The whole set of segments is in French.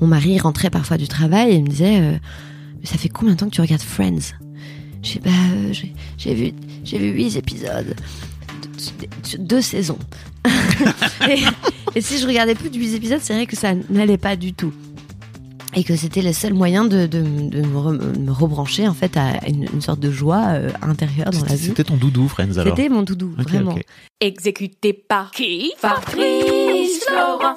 Mon mari rentrait parfois du travail et il me disait euh, Ça fait combien de temps que tu regardes Friends? Je sais bah, euh, j'ai- vu, j'ai vu huit épisodes, deux, deux saisons. et, et si je regardais plus de huit épisodes, c'est vrai que ça n'allait pas du tout. Et que c'était le seul moyen de, de- de me, re- me rebrancher en fait à une, une sorte de joie euh, intérieure dans la vie. C'était ton doudou, Friends, alors? C'était mon doudou, vraiment. Exécuté par qui? Fabrice Florent.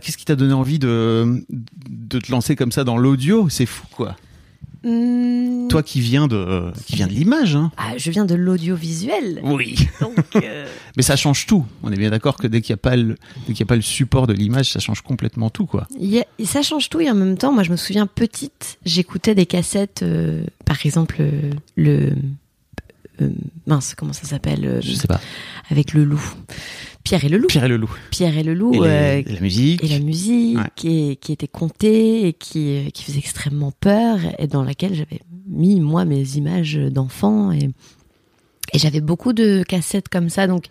Qu'est-ce qui t'a donné envie de, de te lancer comme ça dans l'audio? C'est fou quoi. Hmm, Toi qui viens de, qui viens de l'image, hein ah, je viens de l'audiovisuel. Oui. Donc, euh, Mais ça change tout. On est bien d'accord que dès qu'il n'y a pas le, dès y a pas le support de l'image, ça change complètement tout, quoi. et ça change tout et en même temps, moi je me souviens petite, j'écoutais des cassettes, euh, par exemple euh, le mince, comment ça s'appelle Je sais pas. Avec le loup, Pierre et le loup, Pierre et le loup. Pierre et le loup, Et, les- euh, et la musique. et la musique Ouais. qui, qui était contée et qui, euh, qui faisait extrêmement peur et dans laquelle j'avais mis moi mes images d'enfants et, et j'avais beaucoup de cassettes comme ça donc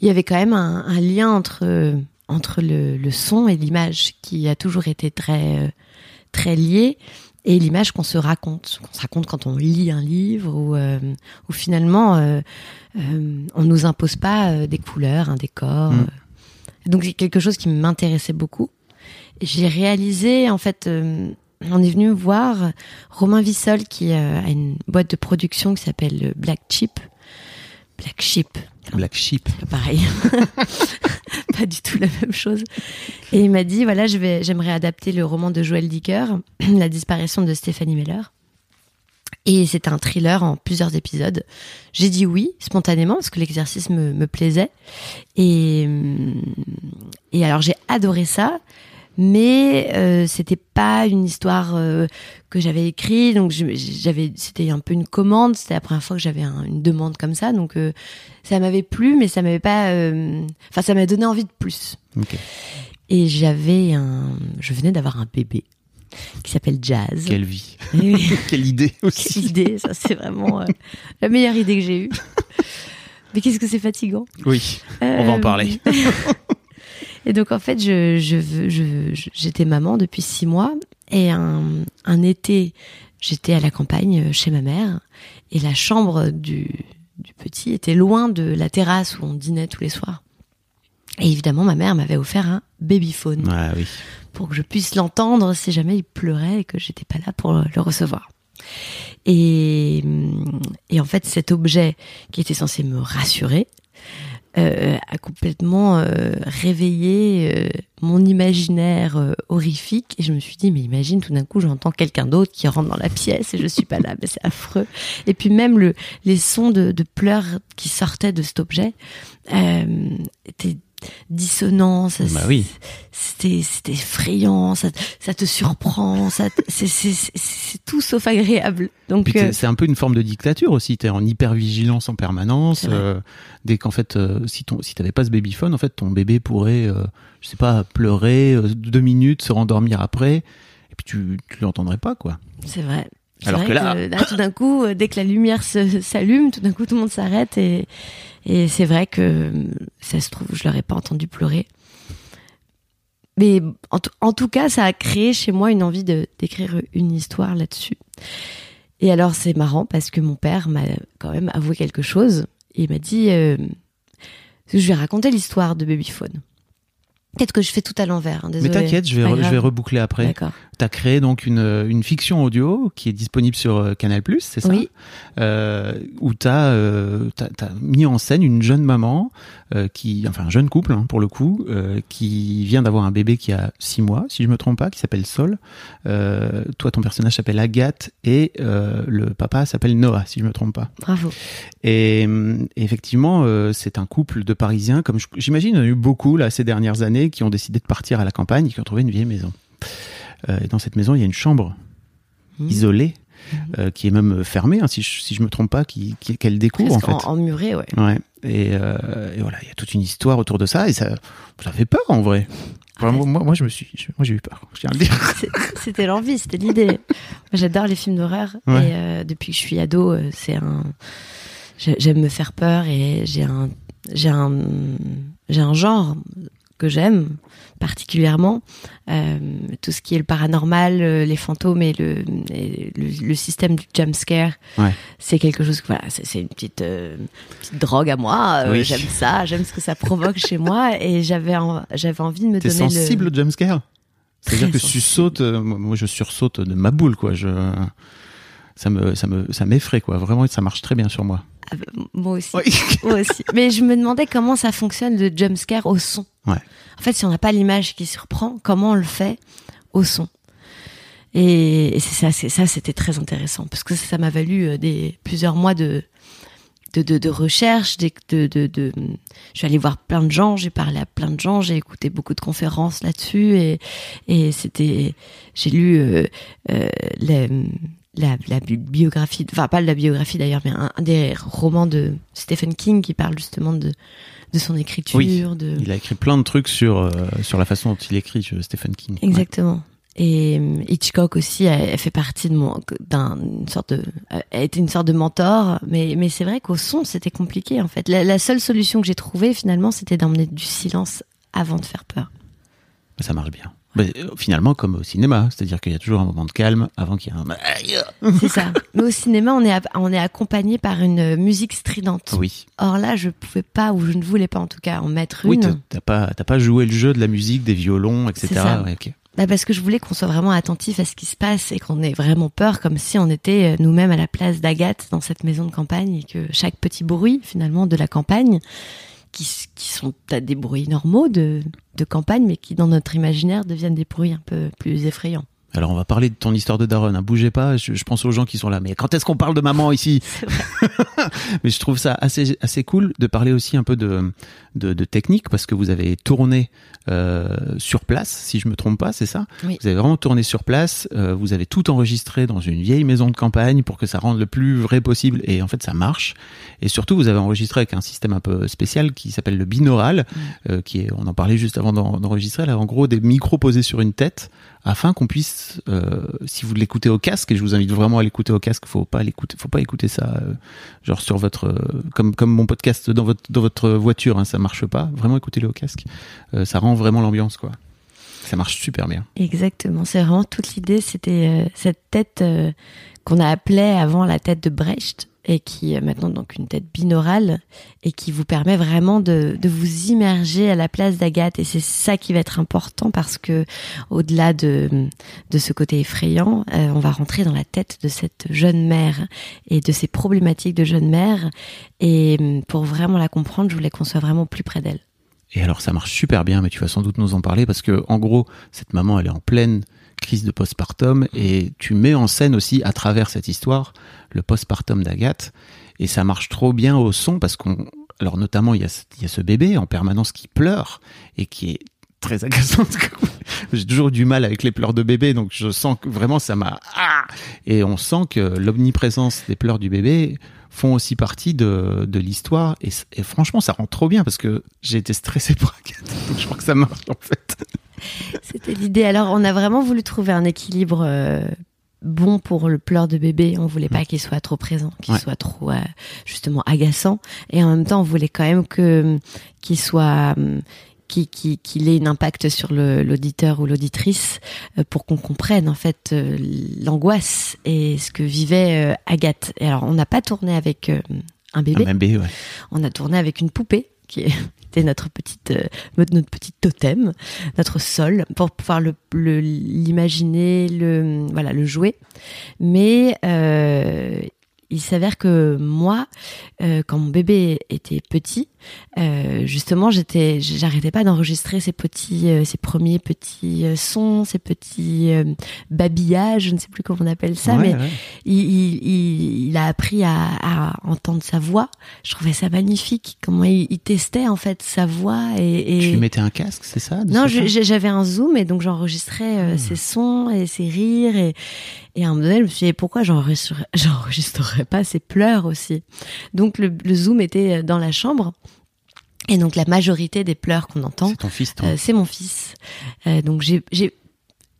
il y avait quand même un, un lien entre entre le, le son et l'image qui a toujours été très euh, très lié et l'image qu'on se raconte qu'on se raconte quand on lit un livre ou euh, où finalement euh, euh, on nous impose pas euh, des couleurs un décor Mm. euh. donc c'est quelque chose qui m'intéressait beaucoup j'ai réalisé en fait euh, on est venu voir Romain Vissol qui euh, a une boîte de production qui s'appelle Black Chip Black Chip Black Sheep. pareil. pas du tout la même chose. Et il m'a dit voilà, je vais, j'aimerais adapter le roman de Joël Dicker, La disparition de Stéphanie Meller. Et c'est un thriller en plusieurs épisodes. J'ai dit oui, spontanément, parce que l'exercice me, me plaisait. Et, hum, et alors j'ai adoré ça, mais euh, c'était pas une histoire euh, que j'avais écrite, donc j'avais, c'était un peu une commande. C'était la première fois que j'avais un- une demande comme ça, donc euh, ça m'avait plu, mais ça m'avait pas, enfin ça m'a donné envie de plus. Et j'avais un, je venais d'avoir un bébé qui s'appelle Jazz. Quelle vie. Oui. Quelle idée Quelle aussi. idée, ça c'est vraiment la meilleure idée que j'ai eue. Mais qu'est-ce que c'est fatigant. Oui. On va en parler. Et donc en fait, je, je, veux- je, je- j'étais maman depuis six mois et un, un été, j'étais à la campagne euh, chez ma mère et la chambre du, du petit était loin de la terrasse où on dînait tous les soirs. Et évidemment, ma mère m'avait offert un babyphone. Ah oui. pour que je puisse l'entendre si jamais il pleurait et que j'étais pas là pour le recevoir. Et, et en fait, cet objet qui était censé me rassurer euh, a complètement euh, réveillé euh, mon imaginaire euh, horrifique. Et je me suis dit, mais imagine, tout d'un coup, j'entends quelqu'un d'autre qui rentre dans la pièce et je suis pas là. Mais c'est affreux. Et puis même le, les sons de, de pleurs qui sortaient de cet objet étaient dissonants. Ça, Bah oui. C'était c'était effrayant. Ça, ça te surprend. Ça, c'est tout sauf agréable. Donc euh, c'est un peu une forme de dictature aussi. T'es en hypervigilance en permanence. Euh, dès qu'en fait, euh, si ton, si t'avais pas ce babyphone, en fait, ton bébé pourrait, je sais pas, pleurer deux minutes, se rendormir après, et puis tu, tu l'entendrais pas, quoi. C'est vrai. C'est Alors vrai que là- tout d'un coup, euh, dès que la lumière s'allume, tout d'un coup, tout le monde s'arrête et, et c'est vrai que euh, ça se trouve, je l'aurais pas entendu pleurer. Mais en, tout- en tout cas, ça a créé chez moi une envie de d'écrire une histoire là-dessus. Et alors, c'est marrant parce que mon père m'a quand même avoué quelque chose. Il m'a dit, euh, je lui ai raconté l'histoire de Babyphone. Peut-être que je fais tout à l'envers. hein, Mais t'inquiète, je vais, re- je vais reboucler après. D'accord. T'as créé donc une, une fiction audio qui est disponible sur euh, Canal+, c'est ça? Oui. euh, Où t'as euh, t'as- t'as mis en scène une jeune maman, euh, qui, enfin un jeune couple hein, pour le coup, euh, qui vient d'avoir un bébé qui a six mois, si je me trompe pas, qui s'appelle Sol. Euh, toi, ton personnage s'appelle Agathe et le papa s'appelle Noah, si je me trompe pas. Bravo. Et, effectivement, c'est un couple de Parisiens, comme j'imagine, il y en a eu beaucoup là ces dernières années, qui ont décidé de partir à la campagne et qui ont trouvé une vieille maison. Et dans cette maison, il y a une chambre Mhm. isolée, euh, qui est même fermée, hein, si, je, si je me trompe pas, qui, qui- qu'elle découvre Presque en fait. en, ouais. Ouais. Et, euh, et voilà, il y a toute une histoire autour de ça et ça, ça fait peur en vrai. Vraiment, moi, moi, je me suis, je- moi, j'ai eu peur. Je tiens à le dire. C'était l'envie, c'était l'idée. J'adore les films d'horreur Ouais. et euh, depuis que je suis ado, c'est un. j'ai- J'aime me faire peur et j'ai un, j'ai un, j'ai un genre que j'aime particulièrement. Euh, tout ce qui est le paranormal, euh, les fantômes et le, et le, le système du jump scare, Ouais. c'est quelque chose que voilà, c'est c'est une petite, euh, petite drogue à moi. Oui. J'aime ça, j'aime ce que ça provoque chez moi et j'avais, en- j'avais envie de me donner sensible le. au jumpscare C'est-à-dire que tu sautes, moi moi, je sursaute de ma boule, quoi. Je, ça me, ça me, ça m'effraie, quoi. Vraiment, ça marche très bien sur moi. Ah bah, Moi aussi. Oui. Moi aussi. Mais je me demandais comment ça fonctionne le jumpscare au son. En fait, si on n'a pas l'image qui surprend, comment on le fait au son? Et, et c'est ça, ça, c'était très intéressant parce que ça m'a valu euh, plusieurs mois de de, recherche, je suis allée voir plein de gens, j'ai parlé à plein de gens, j'ai écouté beaucoup de conférences là-dessus et, c'était, j'ai lu euh, euh, la, la, la bi- biographie, enfin pas la biographie d'ailleurs, mais un, un des romans de Stephen King qui parle justement de, de son écriture, Oui. de, Il a écrit plein de trucs sur, euh, sur la façon dont il écrit, euh, Stephen King. Ouais. Exactement. Et euh, Hitchcock aussi, elle fait partie de mon, d'un une sorte de, a été une sorte de mentor. Mais, mais c'est vrai qu'au son, c'était compliqué en fait. La, la seule solution que j'ai trouvée finalement, c'était d'emmener du silence avant de faire peur. Ça marche bien. Mais, euh, finalement, comme au cinéma, c'est-à-dire qu'il y a toujours un moment de calme avant qu'il y ait un. C'est ça. Mais au cinéma, on est, on est accompagné par une musique stridente. Oui. Or là, je pouvais pas, ou je ne voulais pas en tout cas, en mettre Oui, une. t'as- t'as pas, pas joué le jeu de la musique, des violons, etc. Ça. Ouais. Bah, parce que je voulais qu'on soit vraiment attentif à ce qui se passe et qu'on ait vraiment peur, comme si on était euh, nous-mêmes à la place d'Agathe dans cette maison de campagne et que chaque petit bruit finalement de la campagne, qui, qui sont des bruits normaux de, de campagne, mais qui dans notre imaginaire deviennent des bruits un peu plus effrayants. Alors, on va parler de ton histoire de daronne. Hein. Bougez pas. Je, je pense aux gens qui sont là. Mais quand est-ce qu'on parle de maman ici? Mais je trouve ça assez assez cool de parler aussi un peu de de, de technique parce que vous avez tourné euh, sur place, si je me trompe pas, c'est ça Oui. Vous avez vraiment tourné sur place. euh, vous avez tout enregistré dans une vieille maison de campagne pour que ça rende le plus vrai possible. Et en fait, ça marche. Et surtout, vous avez enregistré avec un système un peu spécial qui s'appelle le binaural, euh, qui est, on en parlait juste avant d'en- d'enregistrer. Là, en gros, des micros posés sur une tête afin qu'on puisse, euh, si vous l'écoutez au casque, et je vous invite vraiment à l'écouter au casque, faut pas l'écouter, faut pas écouter ça, euh, genre sur votre, euh, comme comme mon podcast dans votre dans votre voiture, hein, ça marche pas. Vraiment, écoutez-le au casque, Euh, ça rend vraiment l'ambiance, quoi. Ça marche super bien. Exactement. C'est vraiment toute l'idée. C'était euh, cette tête euh, qu'on a appelée avant la tête de Brecht. Et qui est maintenant donc une tête binaurale et qui vous permet vraiment de, de vous immerger à la place d'Agathe et c'est ça qui va être important parce que au-delà de, de ce côté effrayant, euh, on va rentrer dans la tête de cette jeune mère et de ses problématiques de jeune mère et hum, pour vraiment la comprendre, je voulais qu'on soit vraiment plus près d'elle. Et alors ça marche super bien, mais tu vas sans doute nous en parler parce que en gros, cette maman, elle est en pleine crise de postpartum et tu mets en scène aussi à travers cette histoire le postpartum d'Agathe et ça marche trop bien au son parce qu'on alors notamment il y a, il y a ce bébé en permanence qui pleure et qui est très agaçant. J'ai toujours du mal avec les pleurs de bébé, donc je sens que vraiment ça m'a ah et on sent que l'omniprésence des pleurs du bébé font aussi partie de, de l'histoire et, et franchement ça rend trop bien parce que j'ai été stressé pour Agathe, donc je crois que ça marche en fait. C'était l'idée. Alors, on a vraiment voulu trouver un équilibre euh, bon pour le pleur de bébé. On voulait pas qu'il soit trop présent, qu'il Ouais. soit trop euh, justement agaçant, et en même temps, on voulait quand même que qu'il soit hum, qui- qui- qu'il ait un impact sur l'auditeur ou l'auditrice euh, pour qu'on comprenne en fait euh, l'angoisse et ce que vivait euh, Agathe. Et alors, on n'a pas tourné avec un bébé, Un bébé, ouais. on a tourné avec une poupée qui notre petite euh, notre petite totem, notre sol pour pouvoir le le- l'imaginer, le voilà, le jouer. Mais euh, il s'avère que moi, euh, quand mon bébé était petit, euh, justement, j'étais, j'arrêtais pas d'enregistrer ces petits, euh, ces premiers petits euh, sons, ces petits babillages, je ne sais plus comment on appelle ça, Ouais, mais ouais. il, il, il, il a appris à, à entendre sa voix. Je trouvais ça magnifique, comment il, il testait en fait sa voix et, et... Tu lui mettais un casque, c'est ça Non, j'avais un zoom et donc j'enregistrais euh, ses sons et ses rires et, et à un moment donné, je me suis dit pourquoi j'enregistrerais j'enregistrerais pas ses pleurs aussi? Donc le, le zoom était dans la chambre et donc la majorité des pleurs qu'on entend, C'est euh, mon fils. Euh, donc j'ai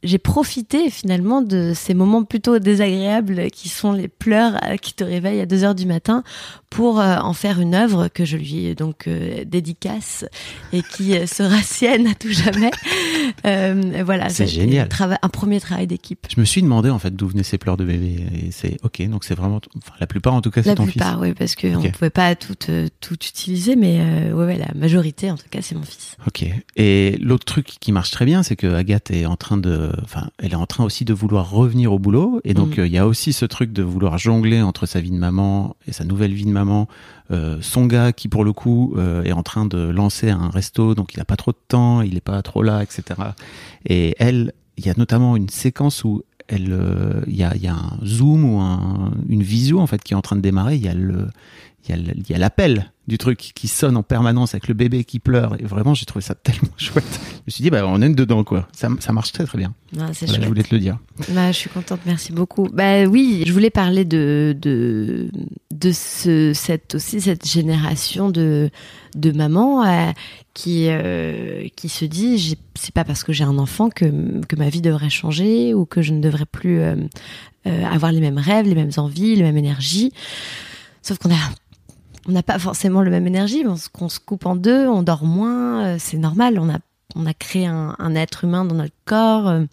j'ai profité finalement de ces moments plutôt désagréables qui sont les pleurs euh, qui te réveillent à 2 heures du matin pour euh, en faire une œuvre que je lui donc euh, dédicace et qui euh, sera sienne à tout jamais. Euh, voilà, C'est génial. trava- un premier travail d'équipe. Je me suis demandé en fait d'où venaient ces pleurs de bébé et c'est ok donc c'est vraiment enfin, la plupart en tout cas c'est La ton plupart, oui, parce qu'on ne pouvait pas tout, euh, tout utiliser, mais ouais, ouais, la majorité, en tout cas, c'est mon fils. fils. Ok. Et l'autre truc qui marche très bien c'est que Agathe est en train de enfin elle est en train aussi de vouloir revenir au boulot et donc Mm. euh, il y a aussi ce truc de vouloir jongler entre sa vie de maman et sa nouvelle vie de maman. Euh, son gars qui pour le coup euh, est en train de lancer un resto donc il a pas trop de temps il est pas trop là etc. Et elle il y a notamment une séquence où elle, euh, il y a, il y a un zoom ou un, une visio en fait qui est en train de démarrer. Il y a le- il y a l'appel du truc qui sonne en permanence avec le bébé qui pleure. Et vraiment, j'ai trouvé ça tellement chouette. Je me suis dit, bah, on est dedans quoi. Ça, ça marche très très bien. Ah, Voilà, je voulais te le dire. Bah, je suis contente, merci beaucoup. Bah oui, je voulais parler de de de ce cette aussi cette génération de de mamans euh, qui euh, qui se dit c'est pas parce que j'ai un enfant que que ma vie devrait changer ou que je ne devrais plus euh, avoir les mêmes rêves, les mêmes envies, la même énergie. Sauf qu'on a on n'a pas forcément le même énergie, on se, qu'on se coupe en deux, on dort moins, euh, c'est normal. On a on a créé un, un être humain dans notre corps. euh,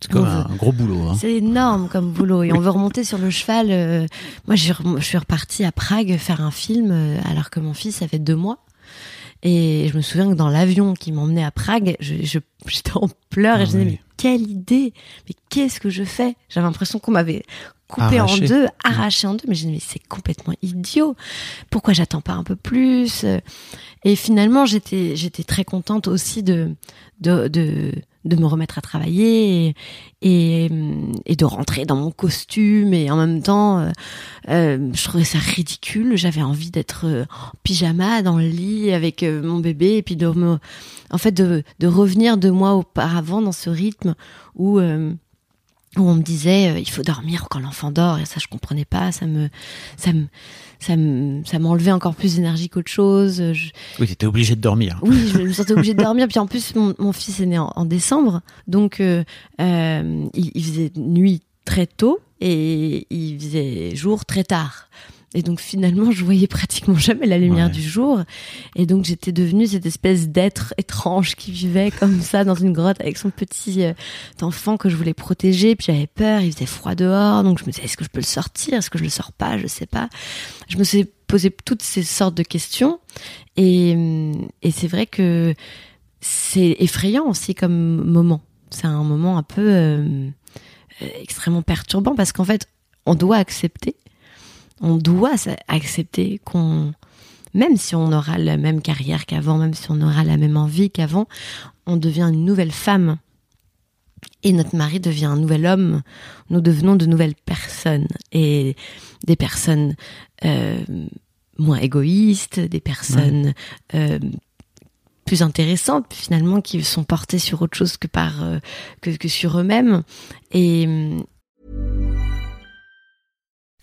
C'est comme veut- un, gros boulot. Hein. c'est énorme comme boulot et on veut remonter sur le cheval. euh, moi, je suis rem- je suis repartie à Prague faire un film alors que mon fils avait deux mois. Et je me souviens que dans l'avion qui m'emmenait à Prague, je, je- j'étais en pleurs et Ah je disais oui. mais quelle idée Mais qu'est-ce que je fais? J'avais l'impression qu'on m'avait coupé Arraché. en deux, arraché en deux. Mais je disais mais c'est complètement idiot. Pourquoi j'attends pas un peu plus? Et finalement, j'étais j'étais très contente aussi de de de, de me remettre à travailler et, et, et de rentrer dans mon costume et en même temps euh, euh, je trouvais ça ridicule j'avais envie d'être euh, en pyjama dans le lit avec mon bébé et puis de me en fait de, de revenir deux mois auparavant dans ce rythme où euh, où on me disait euh, il faut dormir quand l'enfant dort et ça je comprenais pas ça me ça me ça me ça m'enlevait encore plus d'énergie qu'autre chose je, Oui, t'étais obligé de dormir. oui, je me sentais obligée de dormir. Puis en plus, mon, mon fils est né en, en décembre, donc euh, euh, il, il faisait nuit très tôt et il faisait jour très tard. Et donc finalement, je voyais pratiquement jamais la lumière Ouais. du jour. Et donc j'étais devenue cette espèce d'être étrange qui vivait comme ça dans une grotte avec son petit euh, enfant que je voulais protéger. Puis j'avais peur, il faisait froid dehors, donc je me disais est-ce que je peux le sortir, est-ce que je le sors pas, je sais pas. Je me suis posé toutes ces sortes de questions. Et, et c'est vrai que c'est effrayant aussi comme moment. C'est un moment un peu euh, euh, extrêmement perturbant parce qu'en fait, on doit accepter, on doit accepter qu'on, même si on aura la même carrière qu'avant, même si on aura la même envie qu'avant, on devient une nouvelle femme. Et notre mari devient un nouvel homme. Nous devenons de nouvelles personnes. Et des personnes euh, moins égoïstes, des personnes euh, plus intéressantes finalement qui sont portées sur autre chose que par euh, que, que sur eux-mêmes et hum,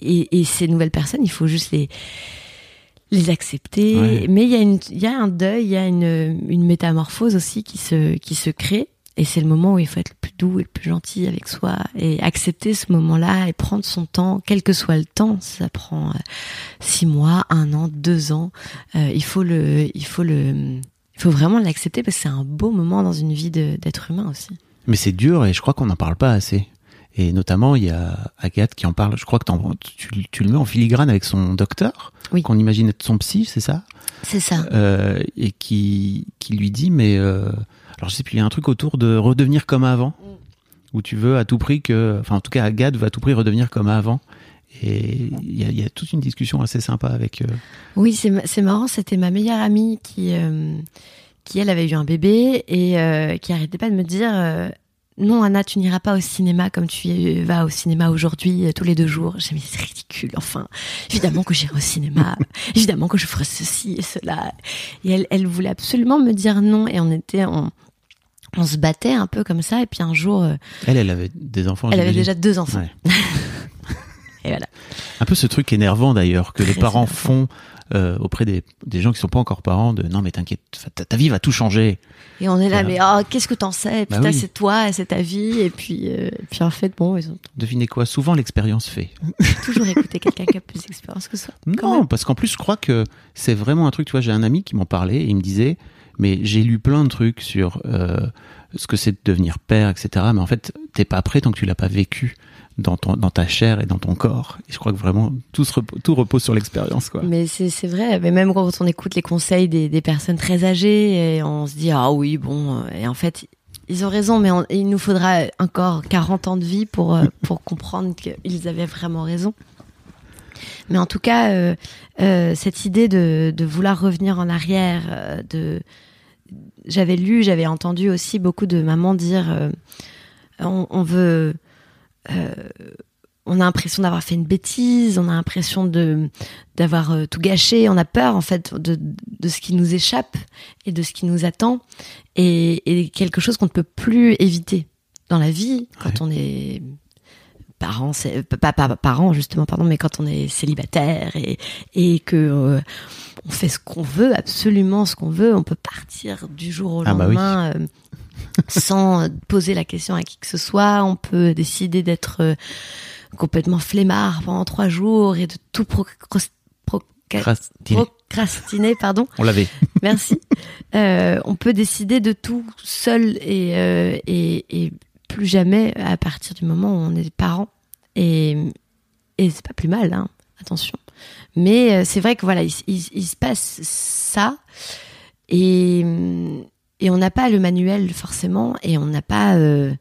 Et, et ces nouvelles personnes, il faut juste les les accepter. Ouais. Mais il y a une, il y a un deuil, il y a une, une métamorphose aussi qui se, qui se crée. Et c'est le moment où il faut être le plus doux et le plus gentil avec soi et accepter ce moment-là et prendre son temps, quel que soit le temps. Ça prend euh, six mois, un an, deux ans. Euh, il faut le, il faut le, il faut vraiment l'accepter parce que c'est un beau moment dans une vie d'être humain aussi. Mais c'est dur et je crois qu'on n'en parle pas assez. Et notamment, il y a Agathe qui en parle. Je crois que tu, tu le mets en filigrane avec son docteur, Oui. qu'on imagine être son psy, c'est ça? C'est ça. Euh, Et qui, qui lui dit, mais... euh, alors je sais plus, il y a un truc autour de redevenir comme avant, où tu veux à tout prix que... Enfin, en tout cas, Agathe veut à tout prix redevenir comme avant. Et il y a, il y a toute une discussion assez sympa avec... euh, Oui, c'est ma- c'est marrant. C'était ma meilleure amie qui, qui elle avait eu un bébé et euh, qui arrêtait pas de me dire euh, non Anna, tu n'iras pas au cinéma comme tu vas au cinéma aujourd'hui euh, tous les deux jours. J'ai dit mais c'est ridicule. Enfin, évidemment que j'irai au cinéma. évidemment que je ferai ceci et cela. Et elle, elle voulait absolument me dire non et on était on, on se battait un peu comme ça et puis un jour euh, Elle, elle avait des enfants. elle avait déjà deux enfants Ouais. et voilà. Un peu ce truc énervant d'ailleurs que les parents énervant. font euh, auprès des, des gens qui sont pas encore parents de non mais t'inquiète ta, ta vie va tout changer Et on est là, mais oh, qu'est-ce que t'en sais? Bah Putain, oui. c'est toi, c'est ta vie. Et puis, euh, et puis en fait, bon, ils ont devinez quoi souvent l'expérience fait toujours écouté quelqu'un qui a plus d'expérience que soi. Quand non parce qu'en plus je crois que c'est vraiment un truc tu vois j'ai un ami qui m'en parlait et il me disait mais j'ai lu plein de trucs sur euh, ce que c'est de devenir père etc mais en fait t'es pas prêt tant que tu l'as pas vécu dans ton dans ta chair et dans ton corps. Et je crois que vraiment tout se repo- tout repose sur l'expérience quoi. Mais c'est c'est vrai, mais même quand on écoute les conseils des, des personnes très âgées, et on se dit, ah oui, bon, euh, et en fait, ils ont raison, mais on- il nous faudra encore 40 ans de vie pour, euh, pour comprendre qu'ils avaient vraiment raison. Mais en tout cas, euh, euh, cette idée de, de vouloir revenir en arrière, euh, de, j'avais lu, j'avais entendu aussi beaucoup de mamans dire, on, on veut, euh, on a l'impression d'avoir fait une bêtise, on a l'impression de d'avoir euh, tout gâché, on a peur en fait de, de ce qui nous échappe et de ce qui nous attend et, et quelque chose qu'on ne peut plus éviter dans la vie quand on est parent, c'est pas, pas, pas parent justement pardon, mais quand on est célibataire et et que euh, on fait ce qu'on veut, absolument ce qu'on veut, on peut partir du jour au Ah bah oui. lendemain euh, sans poser la question à qui que ce soit. On peut décider d'être euh, complètement flemmard pendant trois jours et de tout procrastiner, pardon. on l'avait Merci. Euh, on peut décider de tout seul et, euh, et, et plus jamais à partir du moment où on est parent. Et, et c'est pas plus mal, hein, attention. Mais euh, c'est vrai que voilà, il, il- il se passe ça. Et, et on n'a pas le manuel forcément. Et on n'a pas. euh,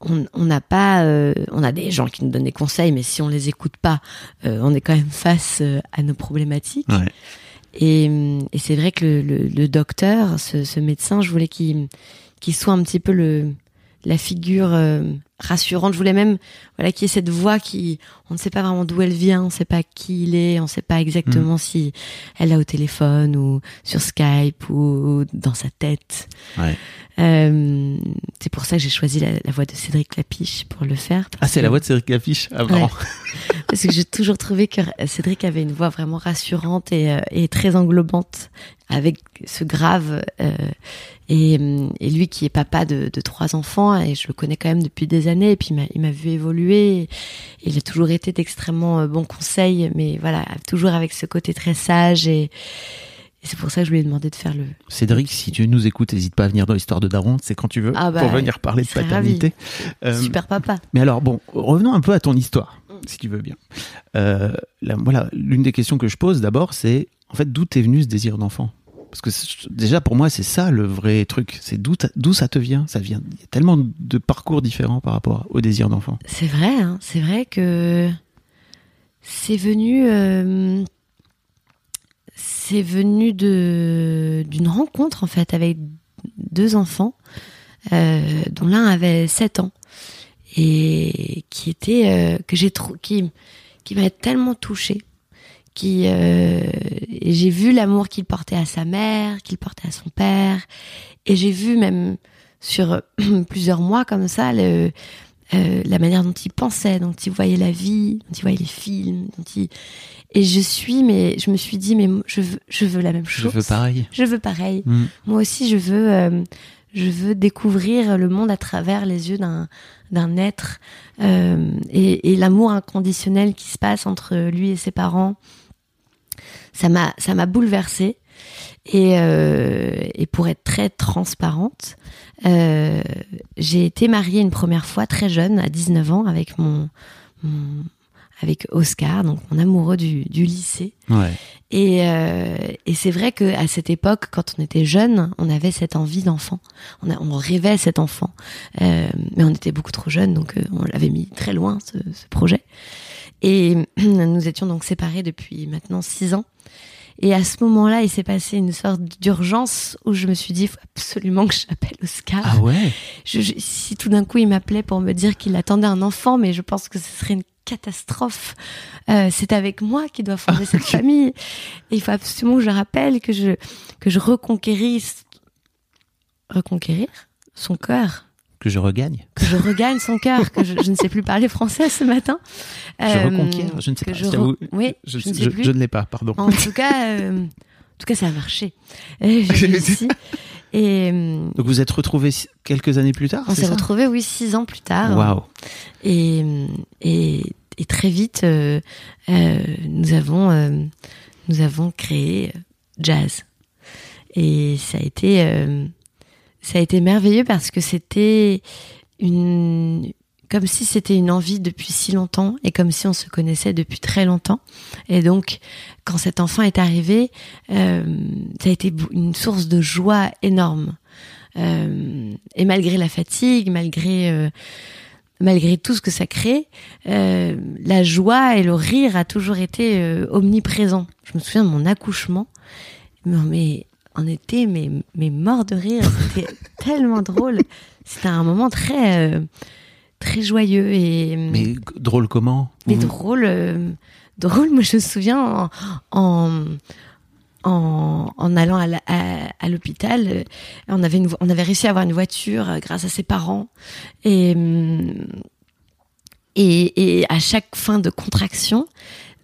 on n'a pas. euh, on a des gens qui nous donnent des conseils, mais si on les écoute pas, euh, on est quand même face euh, à nos problématiques. Ouais. Et, et c'est vrai que le, le- le docteur, ce, ce médecin, je voulais qu'il qu'il soit un petit peu le la figure euh, rassurante. Je voulais même voilà qu'il y ait cette voix qui on ne sait pas vraiment d'où elle vient, on ne sait pas qui il est, on ne sait pas exactement si elle est au téléphone ou sur Skype ou dans sa tête. Ouais. Euh, c'est pour ça que j'ai choisi la, la voix de Cédric Lapiche pour le faire. Ah, c'est la voix de Cédric Lafiche Ah, marrant. Parce que j'ai toujours trouvé que Cédric avait une voix vraiment rassurante et, euh, et très englobante, avec ce grave. euh, et, et lui qui est papa de, de trois enfants, et je le connais quand même depuis des années, et puis il m'a- vu évoluer. Et il a toujours été d'extrêmement euh, bons conseils, mais voilà, toujours avec ce côté très sage. Et, et c'est pour ça que je lui ai demandé de faire le. Cédric, si tu nous écoutes, n'hésite pas à venir dans l'histoire de Daron, c'est quand tu veux, Ah bah, pour venir parler de paternité. Euh, Super papa. Mais alors, bon, revenons un peu à ton histoire, si tu veux bien. Euh, là, voilà, l'une des questions que je pose d'abord, c'est en fait d'où t'es venu ce désir d'enfant? Parce que déjà pour moi, c'est ça le vrai truc. C'est d'où ça te vient? Ça vient. Il y a tellement de parcours différents par rapport au désir d'enfant. C'est vrai, hein, c'est vrai que c'est venu, euh, venu d'une rencontre en fait avec deux enfants, euh, dont l'un avait 7 ans et qui était euh, que j'ai qui qui m'a tellement touchée, qui euh, j'ai vu l'amour qu'il portait à sa mère, qu'il portait à son père, et j'ai vu même sur plusieurs mois comme ça le euh, la manière dont il pensait, dont il voyait la vie, dont il voyait les films, dont il... Et je suis, mais je me suis dit, mais je veux, je veux la même Je chose. veux pareil. Je veux pareil. Mm. Moi aussi, je veux, euh, je veux découvrir le monde à travers les yeux d'un d'un être euh, et, et l'amour inconditionnel qui se passe entre lui et ses parents. Ça m'a, ça m'a bouleversée. Et, euh, et pour être très transparente, euh, j'ai été mariée une première fois très jeune, à 19 ans, avec mon, mon- avec Oscar, donc mon amoureux du, du lycée. Ouais. Et, euh, et c'est vrai que à cette époque, quand on était jeune, on avait cette envie d'enfant. On, a- on rêvait cet enfant, mais on était beaucoup trop jeunes, donc on l'avait mis très loin ce, ce projet. Et nous étions donc séparés depuis maintenant six ans. Et à ce moment-là, il s'est passé une sorte d'urgence où je me suis dit, il faut absolument que j'appelle Oscar. Ah ouais? Je- je- si tout d'un coup il m'appelait pour me dire qu'il attendait un enfant, mais je pense que ce serait une catastrophe. Euh, c'est avec moi qu'il doit fonder cette famille. Et il faut absolument que je rappelle que je que je reconquérisse reconquérir son cœur, Que je regagne? que je regagne son cœur, que je, je ne sais plus parler français ce matin. Je Euh, reconquiers. Je ne sais pas. je je re- Oui, Je, je ne sais je- plus. je ne l'ai pas. Pardon. En tout cas, euh, en tout cas, ça a marché. Et réussi. Et euh, Donc vous êtes retrouvés quelques années plus tard. on s'est retrouvés, oui, six ans plus tard. Waouh. Et, et, et très vite, euh, euh, nous avons euh, nous avons créé euh, Jazz. Et ça a été euh, ça a été merveilleux parce que c'était une comme si c'était une envie depuis si longtemps et comme si on se connaissait depuis très longtemps. Et donc, quand cet enfant est arrivé, euh, ça a été une source de joie énorme. Euh, et malgré la fatigue, malgré euh, malgré tout ce que ça crée, euh, la joie et le rire a toujours été euh, omniprésent. Je me souviens de mon accouchement, mais, mais on était mais, mais mort de rire. C'était tellement drôle. C'était un moment très euh, très joyeux et Mais drôle comment? Mais Vous- drôle, euh, drôle. Moi, je me souviens en en, en, en allant à, la- à, à l'hôpital, on avait une, on avait réussi à avoir une voiture euh, grâce à ses parents et hum, et, et à chaque fin de contraction,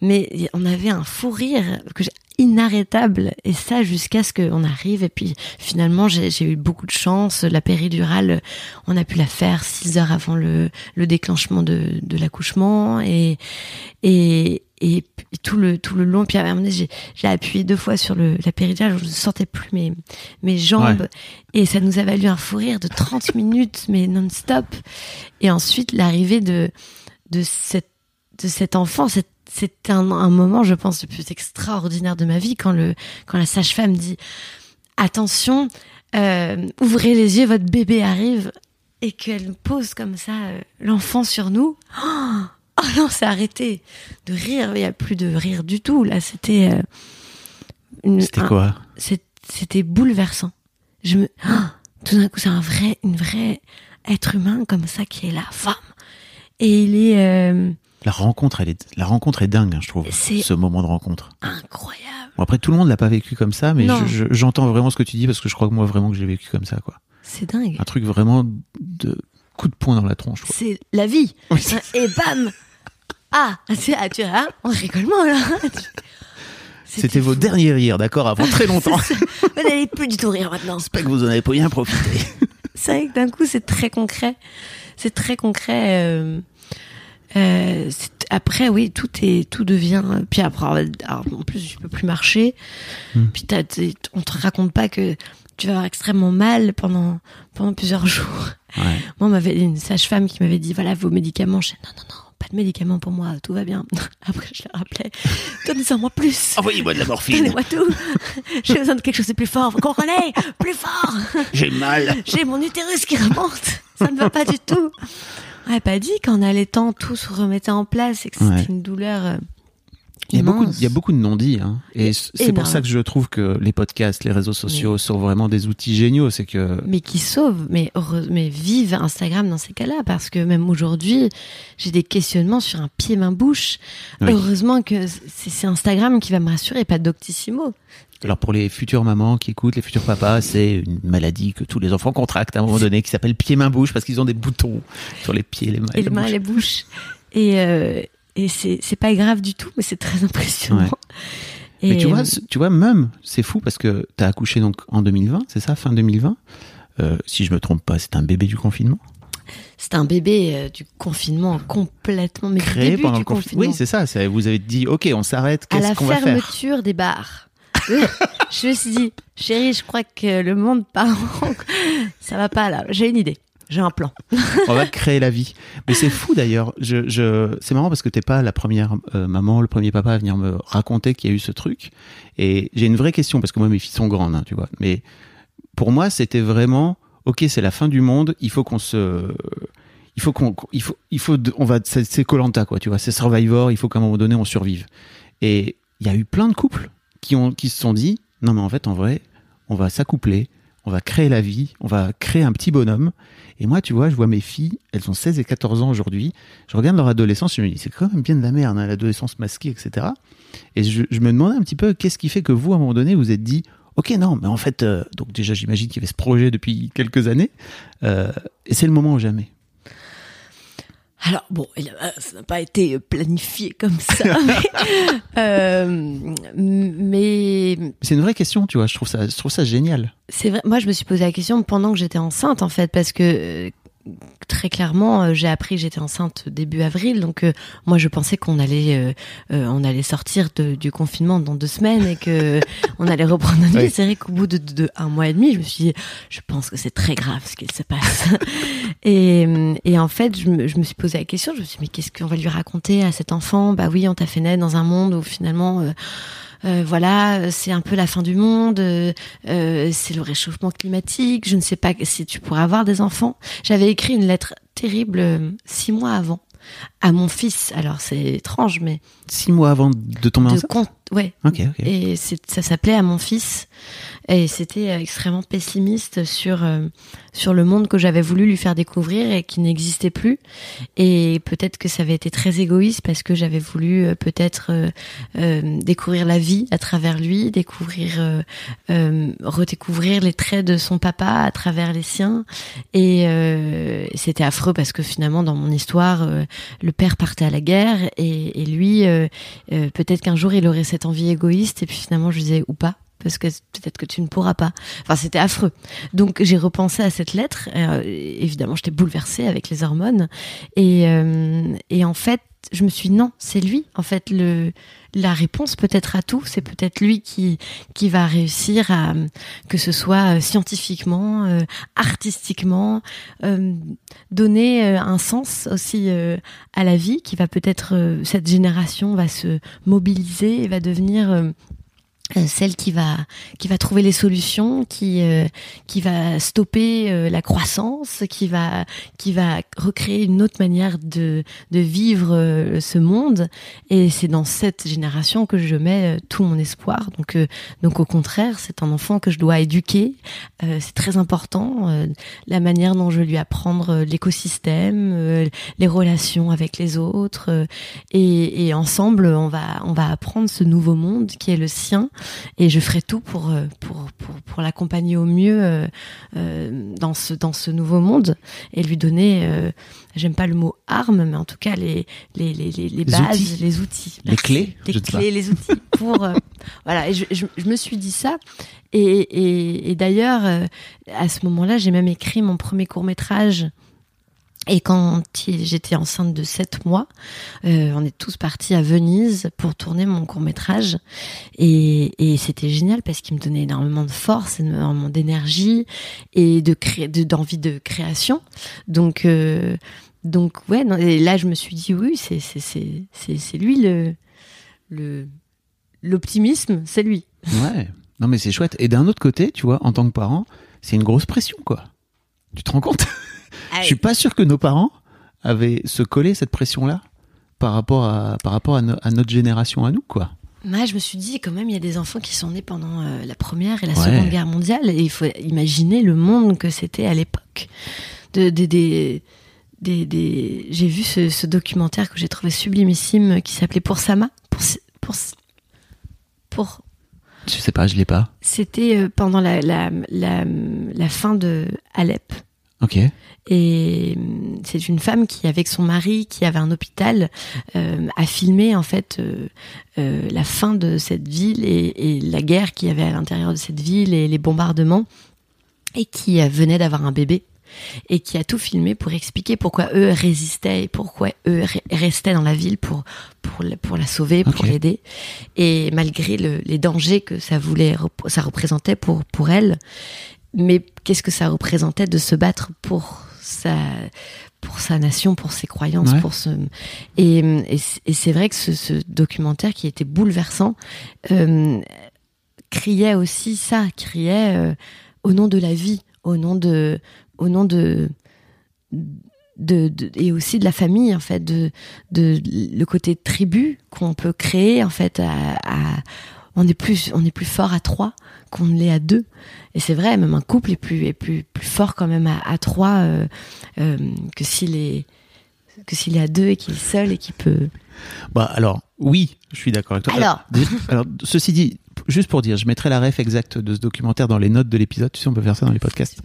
mais on avait un fou rire que j'ai inarrêtable. Et ça jusqu'à ce qu'on arrive. Et puis finalement j'ai eu beaucoup de chance. La péridurale on a pu la faire six heures avant le, le déclenchement de, de l'accouchement. Et, et et tout le tout le long. Puis à un moment j'ai j'ai appuyé deux fois sur le la péridurale. Je ne sentais plus mes mes jambes. Et ça nous a valu un fou rire de 30 minutes mais non-stop. Et ensuite l'arrivée de de cette de cet enfant. C'est c'est un, un moment, je pense, le plus extraordinaire de ma vie quand le quand la sage-femme dit attention, euh, ouvrez les yeux, votre bébé arrive et qu'elle pose comme ça euh, l'enfant sur nous. Oh, oh non, c'est arrêté de rire. Il n'y a plus de rire du tout. Là, c'était. euh, une- C'était un- quoi? C'était bouleversant. Je me. Oh, tout d'un coup, c'est un vrai, une vraie être humain comme ça qui est la femme. Et il est La rencontre, elle est, la rencontre est dingue, hein, je trouve. Ce moment de rencontre. incroyable. Bon, après, tout le monde l'a pas vécu comme ça, mais Non. je- je- j'entends vraiment ce que tu dis parce que je crois que moi, vraiment, que j'ai vécu comme ça, quoi. C'est dingue. Un truc vraiment de coup de poing dans la tronche. C'est la vie. Oui, Et bam Ah, c'est, ah, tu vois, on rigole moins là. C'était vos fou. derniers rires, d'accord, avant très longtemps. Vous n'allez plus du tout rire maintenant. J'espère que vous en avez pas bien profité. C'est vrai que d'un coup, c'est très concret. C'est très concret. euh, euh, après, oui, tout est, tout devient. Puis après, alors, en plus, je peux plus marcher. Hmm. Puis t'as- on te raconte pas que tu vas avoir extrêmement mal pendant pendant plusieurs jours. Ouais. Moi, on m'avait une sage-femme qui m'avait dit voilà vos médicaments. Je dis, non, non, non, pas de médicaments pour moi, tout va bien. Après, je leur rappelais donnez-en moi plus. Envoyez-moi de la morphine. Donnez-moi tout. J'ai besoin de quelque chose de plus fort. Vous comprenez Plus fort. J'ai mal. J'ai mon utérus qui remonte. Ça ne va pas du tout. On n'a pas dit qu'en allaitant, tout se remettait en place et que c'était Ouais. une douleur euh, Il y a beaucoup, immense. il y a beaucoup de non-dits, hein. Et c'est pour ça que je trouve que les podcasts, les réseaux sociaux sont vraiment des outils géniaux. C'est que mais qui sauvent, mais heureux, mais vive Instagram dans ces cas-là, parce que même aujourd'hui, j'ai des questionnements sur un pied main bouche. Oui. Heureusement que c'est Instagram qui va me rassurer, pas Doctissimo. Alors pour les futures mamans qui écoutent, les futurs papas, c'est une maladie que tous les enfants contractent à un moment donné qui s'appelle pied-main-bouche parce qu'ils ont des boutons sur les pieds, les mains et, les la mains et bouche. les bouches. Et euh, et c'est c'est pas grave du tout, mais c'est très impressionnant. Ouais. Et, Mais tu vois, euh, tu vois, même, c'est fou parce que t'as accouché donc en 2020, c'est ça, fin 2020. Euh, si je me trompe pas, c'est un bébé du confinement? C'est un bébé euh, du confinement complètement, mais du créé début pendant du le confinement. confinement. Oui, c'est ça. Vous avez dit, ok, on s'arrête. à Qu'est-ce la qu'on va faire? fermeture des bars. Je me suis dit, chérie, je crois que le monde part en... Ça va pas là, j'ai une idée, j'ai un plan. On va créer la vie. Mais c'est fou d'ailleurs. C'est marrant parce que t'es pas la première euh, maman, le premier papa à venir me raconter qu'il y a eu ce truc. Et j'ai une vraie question parce que moi mes filles sont grandes, hein, tu vois. Mais pour moi c'était vraiment, ok, c'est la fin du monde. Il faut qu'on se, il faut qu'on, il faut, il faut, on va, c'est Colanta quoi, tu vois. C'est Survivor. Il faut qu'à un moment donné on survive. Et il y a eu plein de couples qui ont, qui se sont dit, non mais en fait en vrai, on va s'accoupler. On va créer la vie, on va créer un petit bonhomme. Et moi, tu vois, je vois mes filles, elles ont 16 et 14 ans aujourd'hui. Je regarde leur adolescence, je me dis, c'est quand même bien de la merde, hein, l'adolescence masquée, etc. Et je, me demandais un petit peu, qu'est-ce qui fait que vous, à un moment donné, vous êtes dit, ok, non, mais en fait, euh, donc déjà, j'imagine qu'il y avait ce projet depuis quelques années, euh, et c'est le moment ou jamais. Alors bon, a- ça n'a pas été planifié comme ça, mais, euh, mais C'est une vraie question, tu vois, je trouve ça, je trouve ça génial. c'est vrai. Moi, je me suis posé la question pendant que j'étais enceinte, en fait, parce que euh, très clairement, euh, j'ai appris j'étais enceinte début avril, donc euh, moi, je pensais qu'on allait, euh, euh, on allait sortir de- du confinement dans deux semaines et que on allait reprendre notre vie. Oui. C'est vrai qu'au bout de, de un mois et demi, je me suis dit, je pense que c'est très grave ce qu'il se passe. et, et en fait, je me, je me suis posé la question. Je me suis dit, mais qu'est-ce qu'on va lui raconter à cet enfant? Bah oui, on t'a fait naître dans un monde où finalement. Euh, voilà, c'est un peu la fin du monde, euh, euh, c'est le réchauffement climatique, je ne sais pas si tu pourras avoir des enfants. J'avais écrit une lettre terrible euh, six mois avant à mon fils. Alors c'est étrange, mais Six mois avant de tomber de enceinte? Ouais. Ok, ok. Et ça s'appelait à mon fils, et c'était euh, extrêmement pessimiste sur euh, sur le monde que j'avais voulu lui faire découvrir et qui n'existait plus. Et peut-être que ça avait été très égoïste parce que j'avais voulu euh, peut-être euh, découvrir la vie à travers lui, découvrir, redécouvrir les traits de son papa à travers les siens. Et euh, c'était affreux parce que finalement, dans mon histoire, le père partait à la guerre et, et lui, peut-être qu'un jour, il aurait cette envie égoïste et puis finalement, je disais ou pas. Parce que peut-être que tu ne pourras pas. Enfin, c'était affreux. Donc, j'ai repensé à cette lettre. Euh, évidemment, j'étais bouleversée avec les hormones. Et, euh, et en fait, je me suis dit, non, c'est lui. En fait, le, la réponse peut-être à tout, c'est peut-être lui qui, qui va réussir à, que ce soit euh, scientifiquement, euh, artistiquement, euh, donner un sens aussi à la vie, qui va peut-être, cette génération va se mobiliser et va devenir euh, celle qui va qui va trouver les solutions, qui euh, qui va stopper euh, la croissance, qui va qui va recréer une autre manière de de vivre euh, ce monde. Et c'est dans cette génération que je mets euh, tout mon espoir. Donc donc au contraire, c'est un enfant que je dois éduquer. C'est très important la manière dont je lui apprendre l'écosystème, les relations avec les autres, et, et ensemble on va on va apprendre ce nouveau monde qui est le sien et je ferai tout pour euh, pour pour, pour l'accompagner au mieux euh, euh, dans ce dans ce nouveau monde et lui donner j'aime pas le mot arme mais en tout cas les les les les, les bases outils. les outils. Les clés, les je clés les outils pour voilà. Et je, je, je me suis dit ça. Et et, et d'ailleurs à ce moment-là j'ai même écrit mon premier court métrage et quand j'étais enceinte de 7 mois, euh, on est tous partis à Venise pour tourner mon court métrage. Et, et c'était génial parce qu'il me donnait énormément de force, énormément d'énergie et de d'envie de création. Donc, euh, donc ouais, non, et là je me suis dit oui, c'est lui le le l'optimisme, c'est lui. Ouais. Non, mais c'est chouette. Et d'un autre côté, tu vois, en tant que parent, c'est une grosse pression, quoi. Tu te rends compte? Je suis pas sûr que nos parents avaient se collé cette pression-là par rapport à par rapport à, no- à notre génération à nous, quoi. Moi, je me suis dit, quand même, il y a des enfants qui sont nés pendant euh, la Première et la Ouais. Seconde Guerre mondiale, et il faut imaginer le monde que c'était à l'époque. De, des, des, des, des- J'ai vu ce, ce documentaire que j'ai trouvé sublimissime, qui s'appelait Pour Sama. Pour, pour, pour, Je sais pas, je l'ai pas. c'était euh, pendant la, la, la, la fin de Alep. Ok. Et hum, c'est une femme qui, avec son mari, qui avait un hôpital, euh, a filmé en fait euh, euh, la fin de cette ville et, et la guerre qu'il y avait à l'intérieur de cette ville et les bombardements, et qui euh, venait d'avoir un bébé et qui a tout filmé pour expliquer pourquoi eux résistaient et pourquoi eux re- restaient dans la ville pour pour la, pour la sauver, pour l'aider. Et malgré le- les dangers que ça voulait ça représentait pour pour elle, mais qu'est-ce que ça représentait de se battre pour sa pour sa nation, pour ses croyances, Ouais. pour ce et, et c'est vrai que ce, ce documentaire qui était bouleversant euh, criait aussi ça, criait euh, au nom de la vie, au nom de au nom de de, de- et aussi de la famille en fait de de le côté tribu qu'on peut créer en fait à, à- on est plus on est plus fort à trois qu'on ne l'est à deux et c'est vrai même un couple est plus est plus plus fort quand même à, à trois euh, euh, que s'il est que s'il est à deux et qu'il est seul et qu'il peut Bah alors, oui, je suis d'accord avec toi. Alors. Dé- alors, ceci dit, juste pour dire, je mettrai la ref exacte de ce documentaire dans les notes de l'épisode. Tu sais, on peut faire ça dans les podcasts.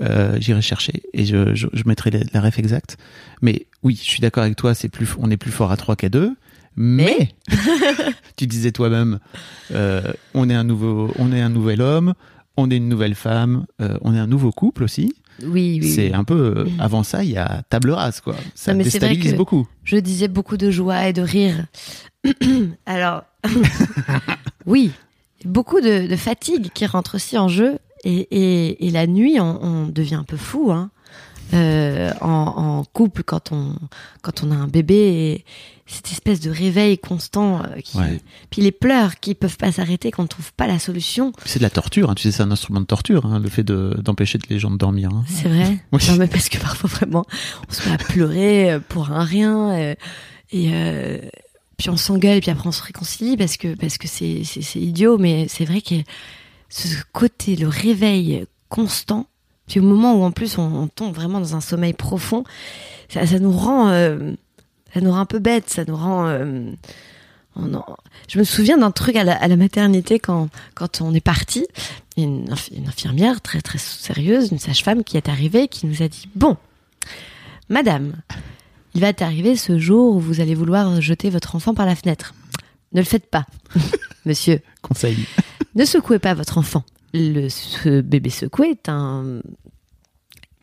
Euh, J'irai chercher et je, je, je mettrai la, la ref exacte. Mais oui, je suis d'accord avec toi. C'est plus, on est plus fort à trois qu'à deux. Mais, tu disais toi-même, euh, on est un nouveau, on est un nouvel homme, on est une nouvelle femme, euh, on est un nouveau couple aussi. oui oui, c'est un peu euh, avant ça, il y a table rase quoi. Ça Non, vrai déstabilise que- beaucoup. je disais beaucoup de joie et de rire. Alors, oui, beaucoup de, de fatigue qui rentre aussi en jeu. Et, et, et la nuit, on, on devient un peu fou. Hein. Euh, en, en couple, quand on, quand on a un bébé, et cette espèce de réveil constant. euh, qui... Ouais. Puis les pleurs qui peuvent pas s'arrêter quand on trouve pas la solution. C'est de la torture, hein. tu sais, c'est un instrument de torture, hein, le fait de- d'empêcher les gens de dormir. hein. C'est vrai. Oui. Non, mais parce que parfois vraiment, on se met à pleurer euh, pour un rien et euh, puis on s'engueule puis après on se réconcilie parce que parce que c'est c'est idiot, mais c'est vrai que ce côté le réveil constant, puis au moment où en plus on, on tombe vraiment dans un sommeil profond, ça, ça nous rend euh, ça nous rend un peu bête, ça nous rend euh, on en- je me souviens d'un truc à la, à la maternité quand, quand on est parti. Une, une infirmière très très sérieuse, une sage-femme qui est arrivée, qui nous a dit Bon, madame, il va t'arriver ce jour où vous allez vouloir jeter votre enfant par la fenêtre. Ne le faites pas, monsieur. Conseil. Ne secouez pas votre enfant. Le ce bébé secoué est un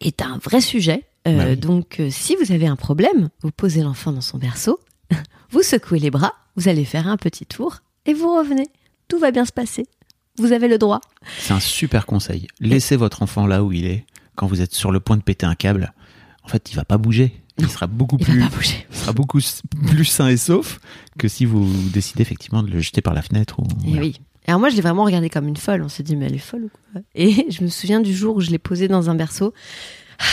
est un vrai sujet. Euh, Bah oui. Donc, euh, si vous avez un problème, vous posez l'enfant dans son berceau vous secouez les bras, vous allez faire un petit tour et vous revenez. Tout va bien se passer. Vous avez le droit. C'est un super conseil. Laissez votre enfant là où il est quand vous êtes sur le point de péter un câble. En fait, il va pas bouger. Il sera beaucoup Il plus, va pas bouger. il sera beaucoup plus sain et sauf que si vous décidez effectivement de le jeter par la fenêtre. Ou, Et voilà. oui. Alors moi, je l'ai vraiment regardé comme une folle. On s'est dit, mais elle est folle ou quoi? Et je me souviens du jour où je l'ai posé dans un berceau.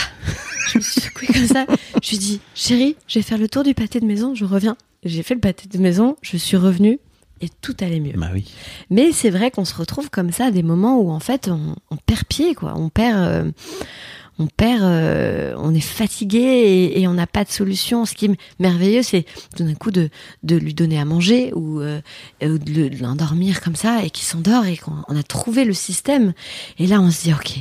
Je me suis secouée comme ça. Je lui ai dit, chérie, je vais faire le tour du pâté de maison, je reviens. J'ai fait le pâté de maison, je suis revenue et tout allait mieux. Bah oui. Mais c'est vrai qu'on se retrouve comme ça à des moments où en fait on, on perd pied, quoi. On perd, euh, on perd, euh, on est fatigué et, et on n'a pas de solution. Ce qui est merveilleux, c'est tout d'un coup de, de lui donner à manger ou, euh, ou de le- de l'endormir comme ça et qu'il s'endort et qu'on on a trouvé le système. Et là, on se dit, ok,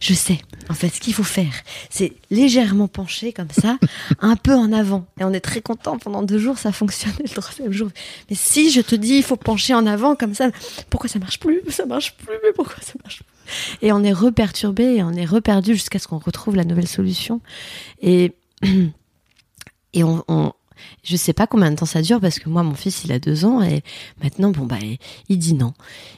je sais. En fait, ce qu'il faut faire, c'est légèrement pencher comme ça, un peu en avant. Et on est très content. Pendant deux jours, ça fonctionnait le troisième jour. Mais si je te dis, il faut pencher en avant comme ça, pourquoi ça marche plus? Ça marche plus, mais pourquoi ça marche plus? Et on est reperturbé et on est reperdu jusqu'à ce qu'on retrouve la nouvelle solution. Et, et on, je sais pas combien de temps ça dure parce que moi, mon fils, il a deux ans et maintenant, bon, bah, il dit non.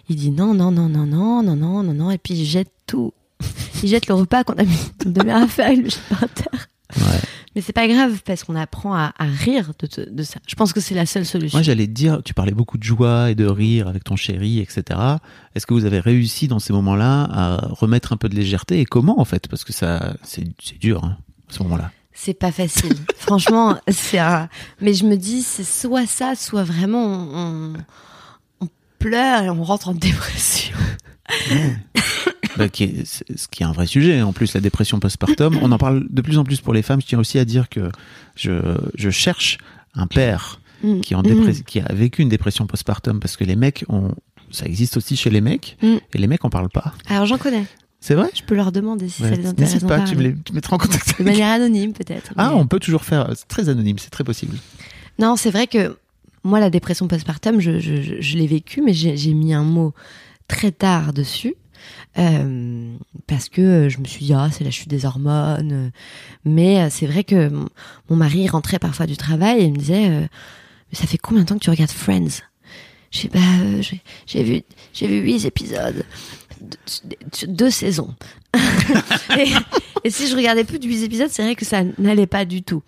Il dit non, non, non, non, non, non, non, non, non, et puis il jette tout. Il jette le repas qu'on a mis une demi-heure à faire, il le jette par terre. Ouais. Mais c'est pas grave parce qu'on apprend à, à rire de, te- de ça. Je pense que c'est la seule solution. Moi, j'allais te dire, tu parlais beaucoup de joie et de rire avec ton chéri, etc. Est-ce que vous avez réussi dans ces moments-là à remettre un peu de légèreté et comment en fait? Parce que ça, c'est dur hein, à ce moment-là. C'est pas facile. Franchement, c'est un... Mais je me dis, c'est soit ça, soit vraiment on, on pleure et on rentre en dépression. qui est- ce qui est un vrai sujet. En plus, la dépression postpartum, on en parle de plus en plus pour les femmes. Je tiens aussi à dire que je, je cherche un père Mm. qui, est en Mm. qui a vécu une dépression postpartum parce que les mecs ont, ça existe aussi chez les mecs Mm. et les mecs en parlent pas. Alors j'en connais. C'est vrai? Je peux leur demander si Ouais, ça les intéresse. N'hésite pas, tu me, les, tu me mettras en contact De avec manière anonyme peut-être. Ah, mais- on peut toujours faire. C'est très anonyme, c'est très possible. Non, c'est vrai que moi, la dépression postpartum, je, je, je, je l'ai vécue, mais j'ai mis un mot très tard dessus. Euh, parce que je me suis dit, ah, c'est la chute des hormones. Mais euh, c'est vrai que mon, mari rentrait parfois du travail et me disait, euh, ça fait combien de temps que tu regardes Friends? Je sais bah, j'ai- j'ai vu, j'ai vu huit épisodes, deux, deux saisons. et, et si je regardais plus de huit épisodes, c'est vrai que ça n'allait pas du tout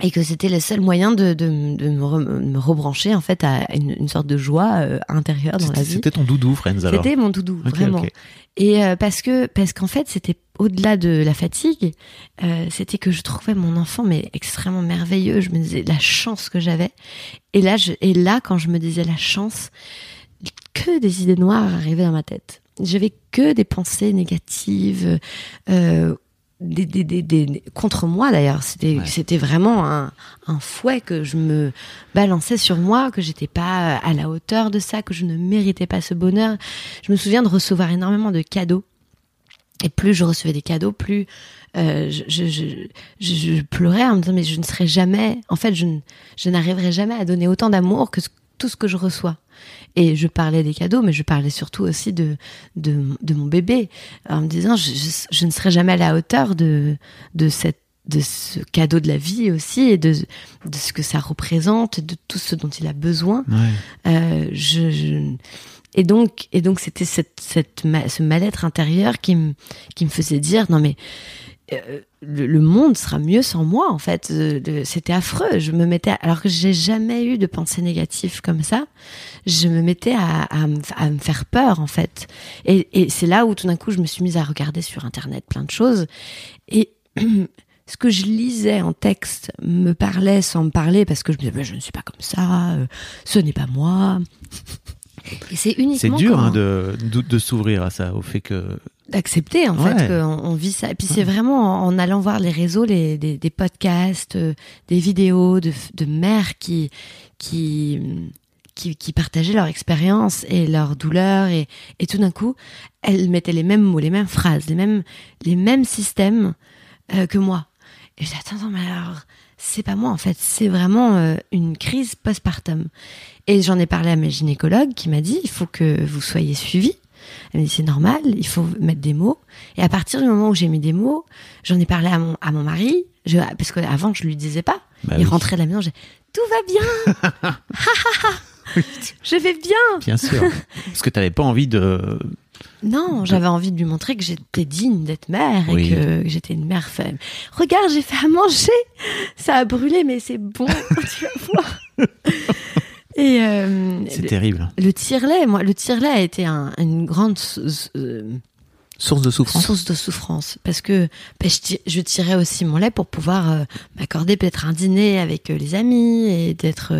et que c'était le seul moyen de, de, de me, re- me rebrancher en fait à une, une sorte de joie euh, intérieure dans la vie. c'était ton doudou, Friends, alors. C'était mon doudou, vraiment. Et euh, parce que parce qu'en fait c'était au-delà de la fatigue, euh, c'était que je trouvais mon enfant mais extrêmement merveilleux. Je me disais la chance que j'avais. Et là je, et là quand je me disais la chance, que des idées noires arrivaient dans ma tête. J'avais que des pensées négatives. Euh, des, des, des, des- contre moi d'ailleurs. C'était Ouais. c'était vraiment un, un fouet que je me balançais sur moi que j'étais pas à la hauteur de ça que je ne méritais pas ce bonheur. Je me souviens de recevoir énormément de cadeaux. Et plus je recevais des cadeaux plus euh, je, je, je, je, pleurais en me disant mais je ne serai jamais en fait je, ne- je n'arriverai jamais à donner autant d'amour que ce- tout ce que je reçois et je parlais des cadeaux mais je parlais surtout aussi de de, de mon bébé en me disant je, je, je ne serai jamais à la hauteur de de cette de ce cadeau de la vie aussi et de, de ce que ça représente de tout ce dont il a besoin Ouais. euh, je, je- et donc et donc c'était cette, cette ce mal-être intérieur qui me qui me faisait dire non mais euh, le, le monde sera mieux sans moi en fait. Euh, c'était affreux. Je me mettais à- alors que j'ai jamais eu de pensée négative comme ça je me mettais à, à, me, à me faire peur en fait. Et, et c'est là où tout d'un coup je me suis mise à regarder sur internet plein de choses. Et ce que je lisais en texte me parlait sans me parler parce que je me disais je ne suis pas comme ça euh, ce n'est pas moi. Et c'est uniquement C'est dur hein, de, de, de s'ouvrir à ça, au fait que. D'accepter en Ouais. fait qu'on on vit ça. Et puis c'est vraiment en, en allant voir les réseaux, les, des, des podcasts, euh, des vidéos de, de mères qui qui qui, qui partageaient leur expérience et leur douleur et, et tout d'un coup elles mettaient les mêmes mots, les mêmes phrases, les mêmes les mêmes systèmes euh, que moi. Et je dis attends, attends mais alors c'est pas moi en fait, c'est vraiment euh, une crise postpartum. Et j'en ai parlé à mes gynécologues qui m'a dit il faut que vous soyez suivis Elle me dit c'est normal, il faut mettre des mots. Et à partir du moment où j'ai mis des mots, j'en ai parlé à mon à mon mari, je, parce que avant je lui disais pas. Bah il oui. rentrait de la maison, j'ai tout va bien, je vais bien. Bien sûr. Parce que t'avais pas envie de. Non, j'avais envie de lui montrer que j'étais digne d'être mère Oui. et que j'étais une mère femme. Regarde, j'ai fait à manger. Ça a brûlé, mais c'est bon. tu vas voir. Et euh, C'est le, terrible. le tire-lait, moi, le tire-lait a été un- une grande euh, Source de souffrance. source de souffrance parce que ben, je, ti- je tirais aussi mon lait pour pouvoir euh, m'accorder peut-être un dîner avec les amis et d'être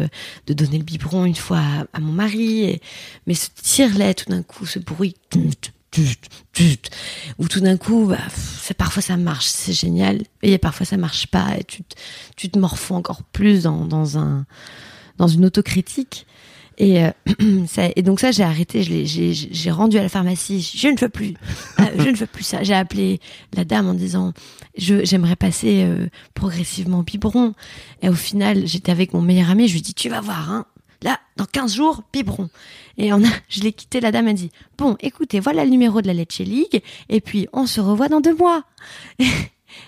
de donner le biberon une fois à, à mon mari et, mais ce tire-lait tout d'un coup ce bruit ou tout d'un coup bah, parfois ça marche c'est génial et parfois ça marche pas et tu te, tu te morfonds encore plus dans, dans un dans une autocritique et, euh, ça, et donc ça, j'ai arrêté, je l'ai- j'ai rendu à la pharmacie, je ne veux plus, euh, je ne veux plus ça. J'ai appelé la dame en disant, je j'aimerais passer euh, progressivement au biberon. Et au final, j'étais avec mon meilleur ami, je lui dis, tu vas voir, hein, là, dans 15 jours, biberon. Et on a, je l'ai quitté, la dame a dit, bon, écoutez, voilà le numéro de la Leche League, et puis on se revoit dans deux mois.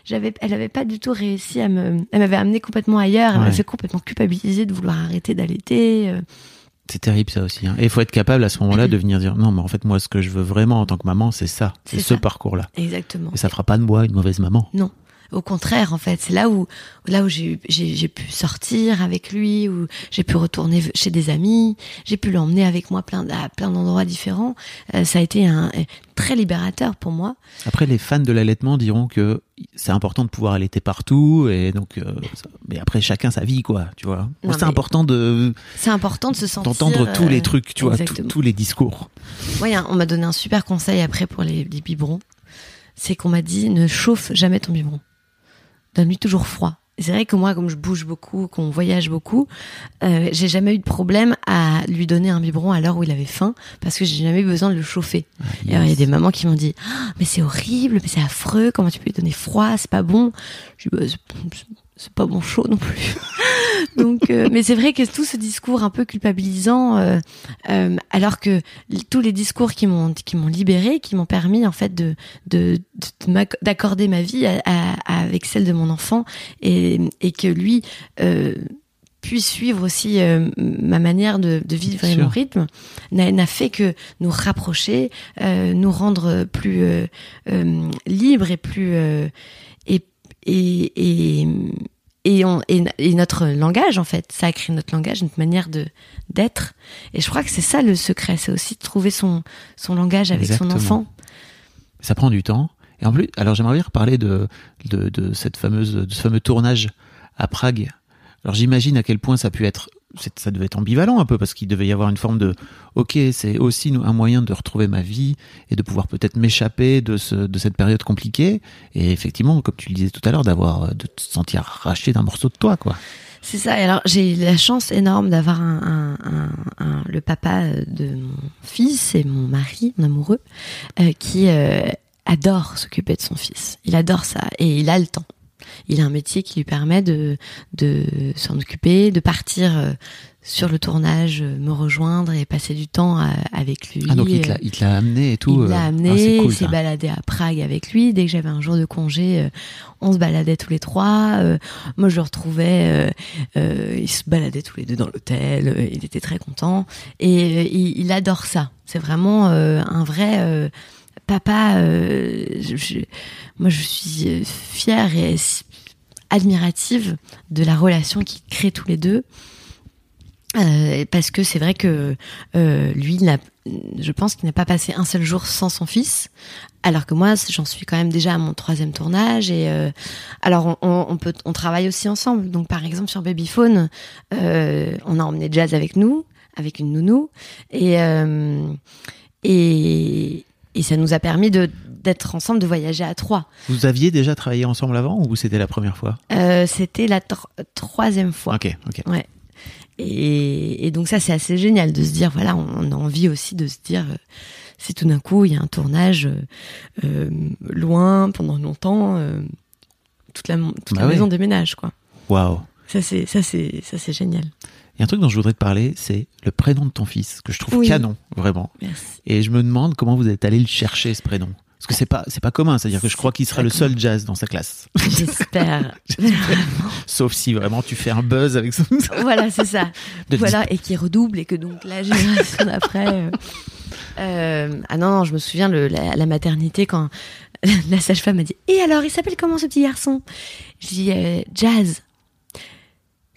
J'avais, elle avait pas du tout réussi à me, elle m'avait amené complètement ailleurs, elle Ouais. m'a fait complètement culpabiliser de vouloir arrêter d'allaiter. euh. C'est terrible ça aussi. hein. Et il faut être capable à ce moment-là de venir dire non, mais en fait moi ce que je veux vraiment en tant que maman, c'est ça, c'est ce parcours-là. Exactement. Et ça fera pas de moi une mauvaise maman. Non. Au contraire, en fait, c'est là où là où j'ai pu sortir avec lui, où j'ai pu retourner chez des amis, j'ai pu l'emmener avec moi plein à plein d'endroits différents. Euh, ça a été un très libérateur pour moi. Après, les fans de l'allaitement diront que c'est important de pouvoir allaiter partout, et donc, euh, ça- mais après chacun sa vie, quoi, tu vois. C'est important de C'est important de se sentir d'entendre tous les euh, trucs, tu vois, tous- les discours. Un- on m'a donné un super conseil après pour les, les biberons. C'est qu'on m'a dit ne chauffe jamais ton biberon. Donne-lui toujours froid. C'est vrai que moi, comme je bouge beaucoup, qu'on voyage beaucoup, euh, j'ai jamais eu de problème à lui donner un biberon à l'heure où il avait faim parce que j'ai jamais eu besoin de le chauffer. Et alors, il y a des mamans qui m'ont dit Ah, mais c'est horrible, mais c'est affreux, comment tu peux lui donner froid, c'est pas bon. Je dis bah, c'est- pas bon chaud non plus. Donc, euh, mais c'est vrai que tout ce discours un peu culpabilisant, euh, euh, alors que tous les discours qui m'ont qui m'ont libéré, qui m'ont permis en fait de d'accorder ma vie à- à- avec celle de mon enfant et et que lui euh, puisse suivre aussi euh, ma manière de, de vivre et mon rythme n'a n'a fait que nous rapprocher, euh, nous rendre plus libres et plus euh, et et et et, on, et, et notre langage en fait ça a créé notre langage notre manière de d'être et je crois que c'est ça le secret c'est aussi de trouver son son langage avec Exactement. son enfant Ça prend du temps. Et en plus, alors j'aimerais bien reparler de, de, de cette fameuse, de ce fameux tournage à Prague. Alors j'imagine à quel point ça a pu être, ça devait être ambivalent un peu parce qu'il devait y avoir une forme de, ok, c'est aussi un moyen de retrouver ma vie et de pouvoir peut-être m'échapper de ce, de cette période compliquée. Et effectivement, comme tu le disais tout à l'heure, d'avoir, de te sentir arraché d'un morceau de toi, quoi. C'est ça. Et alors, j'ai la chance énorme d'avoir un, un- un- le papa de mon fils et mon mari, mon amoureux, euh, qui euh, adore s'occuper de son fils. Il adore ça et il a le temps. Il a un métier qui lui permet de, de s'en occuper, de partir euh, sur le tournage, euh, me rejoindre et passer du temps euh, avec lui. Ah, donc il te l'a, amené et tout. il l'a ah, amené, cool, il s'est baladé à Prague avec lui. Dès que j'avais un jour de congé, on se baladait tous les trois. Moi, je le retrouvais, euh, ils se baladaient tous les deux dans l'hôtel. il était très content et il, il adore ça. C'est vraiment euh, un vrai euh, papa. euh, je- moi, je suis euh, fière et admirative de la relation qu'ils créent tous les deux. Euh, parce que c'est vrai que lui, je pense qu'il n'a pas passé un seul jour sans son fils, alors que moi, j'en suis quand même déjà à mon troisième tournage. Et alors, on, peut, on travaille aussi ensemble. Donc, par exemple, sur Babyphone, on a emmené Jazz avec nous, avec une nounou, et et, et ça nous a permis de d'être ensemble, de voyager à trois. Vous aviez déjà travaillé ensemble avant ou c'était la première fois? Euh, C'était la tro- troisième fois. Ok, ok. Ouais. Et, et donc ça, c'est assez génial de se dire, voilà, on a envie aussi de se dire, euh, si tout d'un coup il y a un tournage euh, loin pendant longtemps, toute la, toute Bah la maison déménage, quoi. Waouh. Ça c'est ça c'est ça c'est génial. Il y a un truc dont je voudrais te parler, c'est le prénom de ton fils, que je trouve Oui. canon, vraiment. Merci. Et je me demande comment vous êtes allé le chercher, ce prénom. Parce que c'est pas, c'est pas commun, c'est-à-dire que je crois qu'il pas le seul jazz dans sa classe. J'espère. Sauf si vraiment tu fais un buzz avec son. voilà, c'est ça. De voilà, et qui redouble et que donc la génération d'après. euh, euh, ah non, non, je me souviens le, la, la maternité quand la sage-femme m'a dit Et alors, il s'appelle comment ce petit garçon? Je dis euh, Jazz.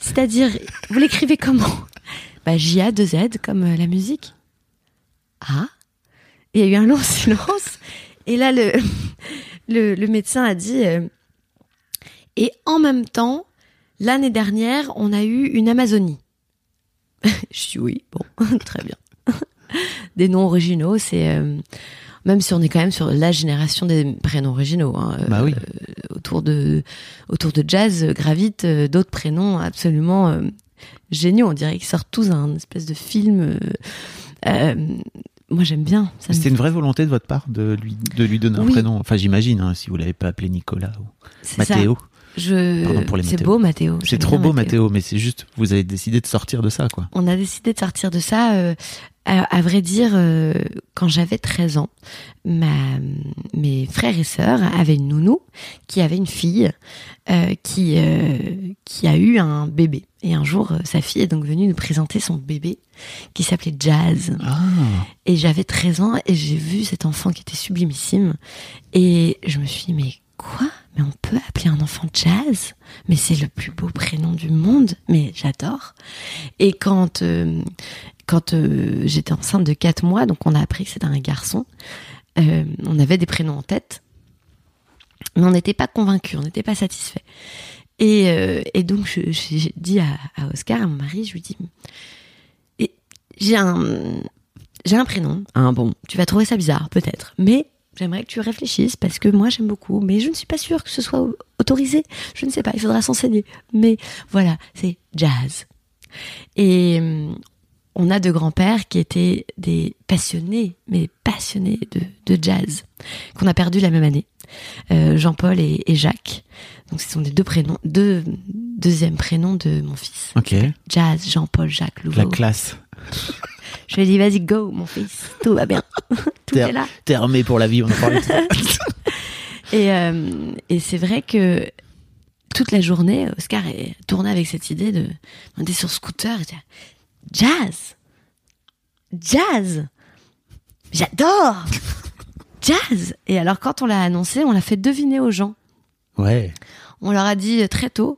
C'est-à-dire, vous l'écrivez comment Bah J A 2 Z comme euh, la musique. Ah Il y a eu un long silence. Et là, le, le, le médecin a dit euh, Et en même temps, l'année dernière, on a eu une Amazonie. Je dis oui, bon, très bien. Des noms originaux, c'est euh, même si on est quand même sur la génération des prénoms originaux. hein, euh, Bah oui. autour de autour de jazz euh, gravitent euh, d'autres prénoms absolument euh, géniaux. On dirait qu'ils sortent tous d'un espèce de film. euh, euh, moi, j'aime bien. C'était une vraie volonté de votre part de lui, de lui donner un prénom. Enfin, j'imagine, hein, si vous l'avez pas appelé Nicolas ou ça. Je... C'est beau, Mathéo. C'est trop beau, Mathéo, mais c'est juste, vous avez décidé de sortir de ça, quoi. On a décidé de sortir de ça. euh, à, à vrai dire, euh, quand j'avais 13 ans, ma, mes frères et sœurs avaient une nounou qui avait une fille euh, qui, qui a eu un bébé. Et un jour, sa fille est donc venue nous présenter son bébé qui s'appelait Jazz. Ah. Et j'avais 13 ans et j'ai vu cet enfant qui était sublimissime. Et je me suis dit, mais quoi? Mais on peut appeler un enfant Jazz? Mais c'est le plus beau prénom du monde. Mais j'adore. Et quand, euh, quand euh, j'étais enceinte de 4 mois, donc on a appris que c'était un garçon, euh, on avait des prénoms en tête. Mais on n'était pas convaincus, on n'était pas satisfaits. Et, et donc, je- j'ai dit à, à Oscar, à mon mari, je lui dis, j'ai un, j'ai un prénom. Hein, bon, tu vas trouver ça bizarre, peut-être. Mais j'aimerais que tu réfléchisses parce que moi, j'aime beaucoup. Mais je ne suis pas sûre que ce soit autorisé. Je ne sais pas, il faudra s'enseigner. Mais voilà, c'est jazz. Et hum, on a deux grands-pères qui étaient des passionnés, mais passionnés de, de jazz, qu'on a perdu la même année. Euh, Jean-Paul et, et Jacques. Donc, ce sont les deux prénoms, deux deuxièmes prénoms de mon fils. Ok. Jazz, Jean-Paul, Jacques Louveau. La classe. Je lui ai dit, vas-y, go, mon fils. Tout va bien. Tout T'es est là. t'es armé pour la vie, on en parlait. Et, euh, et c'est vrai que toute la journée, Oscar est tourné avec cette idée de. On était sur scooter et Jazz Jazz J'adore Jazz Et alors, quand on l'a annoncé, on l'a fait deviner aux gens. ouais. On leur a dit très tôt.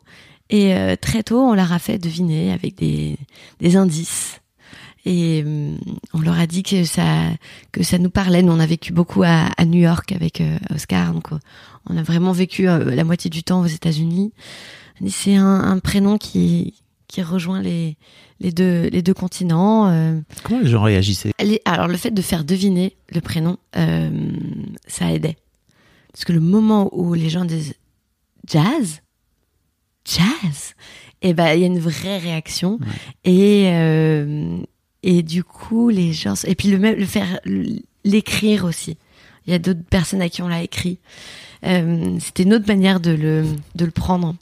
Et euh, très tôt, on leur a fait deviner avec des, des indices. Et hum, on leur a dit que ça, que ça nous parlait. Nous, on a vécu beaucoup à, à New York avec euh, Oscar. Donc, euh, on a vraiment vécu euh, la moitié du temps aux États-Unis. C'est un, un prénom qui, qui rejoint les, les, deux, les deux continents. euh. Comment les gens réagissaient? Les- alors, le fait de faire deviner le prénom, euh, ça aidait. Parce que le moment où les gens disent jazz, jazz, et ben il y a une vraie réaction. Et, euh, et du coup, les gens. Et puis le, même- le faire l'écrire aussi. Il y a d'autres personnes à qui on l'a écrit. Euh, C'était une autre manière de le, de le prendre.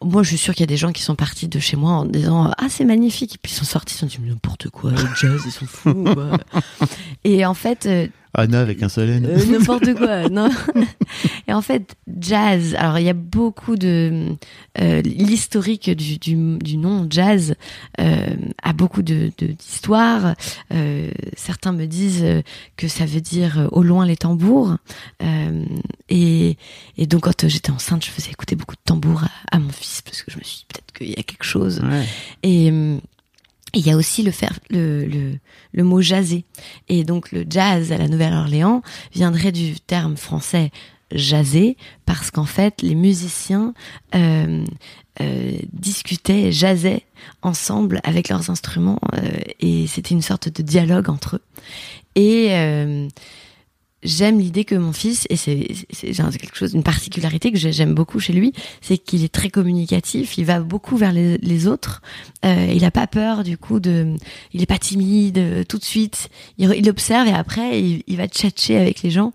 Moi, je suis sûre qu'il y a des gens qui sont partis de chez moi en disant Ah, c'est magnifique. Et puis ils sont sortis, ils se sont dit N'importe quoi, le jazz, ils sont fous. quoi. Et en fait, euh, Anna avec un seul N. euh, n'importe quoi, non. Et en fait, jazz. Alors, il y a beaucoup de euh, l'historique du, du, du nom jazz euh, a beaucoup de d'histoires. Certains me disent que ça veut dire au loin les tambours. Et, et donc, quand j'étais enceinte, je faisais écouter beaucoup de tambours à, à mon fils parce que je me suis dit peut-être qu'il y a quelque chose. Ouais. Et hum, il y a aussi le, faire, le, le, le mot jaser. Et donc le jazz à la Nouvelle-Orléans viendrait du terme français jaser parce qu'en fait les musiciens euh, euh, discutaient, jasaient ensemble avec leurs instruments euh, et c'était une sorte de dialogue entre eux. Et euh, j'aime l'idée que mon fils, et c'est quelque chose, une particularité que j'ai- j'aime beaucoup chez lui, c'est qu'il est très communicatif, il va beaucoup vers les, les autres, euh, il a pas peur du coup de, il est pas timide euh, tout de suite, il, il observe et après il, il va tchatcher avec les gens,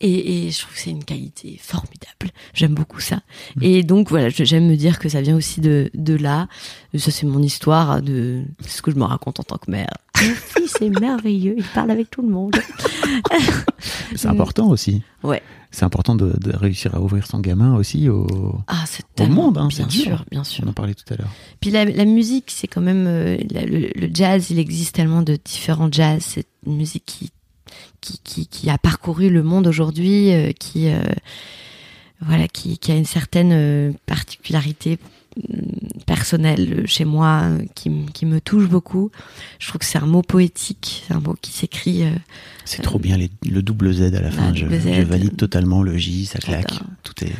et, et je trouve que c'est une qualité formidable, j'aime beaucoup ça. Et donc voilà, j'aime me dire que ça vient aussi de, de là, ça c'est mon histoire, de ce que je me raconte en tant que mère. Mon fils est merveilleux, il parle avec tout le monde. C'est important aussi. Ouais. C'est important de, de réussir à ouvrir son gamin aussi au. Ah, Au monde, hein, bien sûr, bien sûr. On en parlait tout à l'heure. Puis la, la musique, c'est quand même euh, la- le, le jazz. Il existe tellement de différents jazz. C'est une musique qui qui, qui, qui a parcouru le monde aujourd'hui, euh, qui euh, voilà, qui, qui a une certaine particularité personnelle chez moi, qui, qui me touche beaucoup. Je trouve que c'est un mot poétique, c'est un mot qui s'écrit. euh, C'est trop bien les- le double Z à la fin. Je, valide totalement le J, ça claque. Tout est. est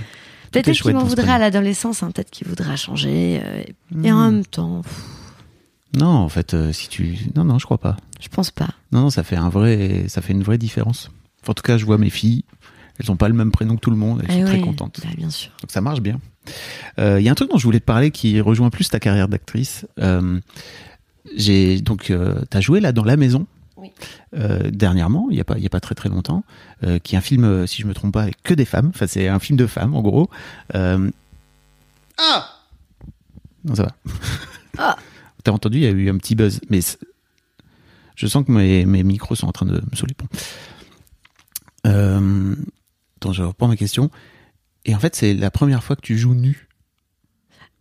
Peut-être qu'il m'en voudra à l'adolescence, hein, peut-être qu'il voudra changer. euh, Et Hmm. en même temps, pff, Non, en fait, euh, si tu. Non, non, je crois pas. je pense pas. Non, non, ça fait un vrai, ça fait une vraie différence. En tout cas, je vois mes filles. Elles ont pas le même prénom que tout le monde. Elles Eh sont très contentes. bah, bien sûr. Donc ça marche bien. Euh, Il y a un truc dont je voulais te parler qui rejoint plus ta carrière d'actrice. Euh, j'ai donc euh, t'as joué là dans la maison. Oui. Euh, dernièrement, il y a pas il y a pas très très longtemps, euh, qui est un film euh, si je me trompe pas avec que des femmes. Enfin c'est un film de femmes en gros. Euh... Ah non ça va. Ah. T'as entendu Il y a eu un petit buzz, mais je sens que mes, mes micros sont en train de me ponts. Euh... Attends, je reprends ma question. Et en fait, c'est la première fois que tu joues nu.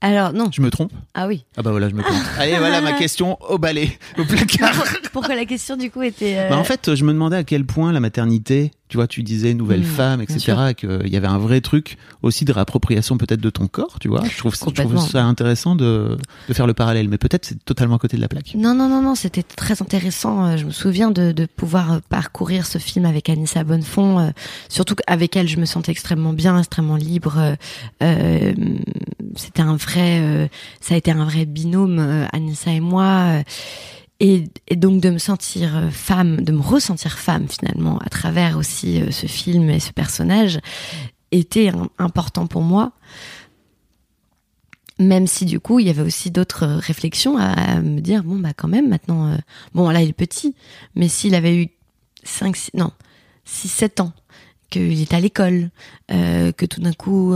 Alors non. Je me trompe Ah oui. Ah bah voilà, je me trompe. Allez, voilà ma question au balai, au placard. Pourquoi la question du coup était euh, Bah, en fait, je me demandais à quel point la maternité, tu vois, tu disais nouvelle Mmh, femme, etc., et qu'il y avait un vrai truc aussi de réappropriation peut-être de ton corps, tu vois. Je trouve, je trouve Complètement. ça intéressant de, de faire le parallèle, mais peut-être c'est totalement à côté de la plaque. Non, non, non, non, c'était très intéressant. Euh, Je me souviens de, de pouvoir euh, parcourir ce film avec Anissa Bonnefond, euh, surtout qu'avec elle, je me sentais extrêmement bien, extrêmement libre. Euh, c'était un vrai, euh, ça a été un vrai binôme, Anissa et moi. Et, donc de me sentir euh, femme, de me ressentir femme finalement à travers aussi euh, ce film et ce personnage était important pour moi. Même si du coup il y avait aussi d'autres euh, réflexions à, me dire bon bah quand même maintenant bon là il est petit mais s'il avait eu 5 6, non 6 7 ans qu'il est à l'école que tout d'un coup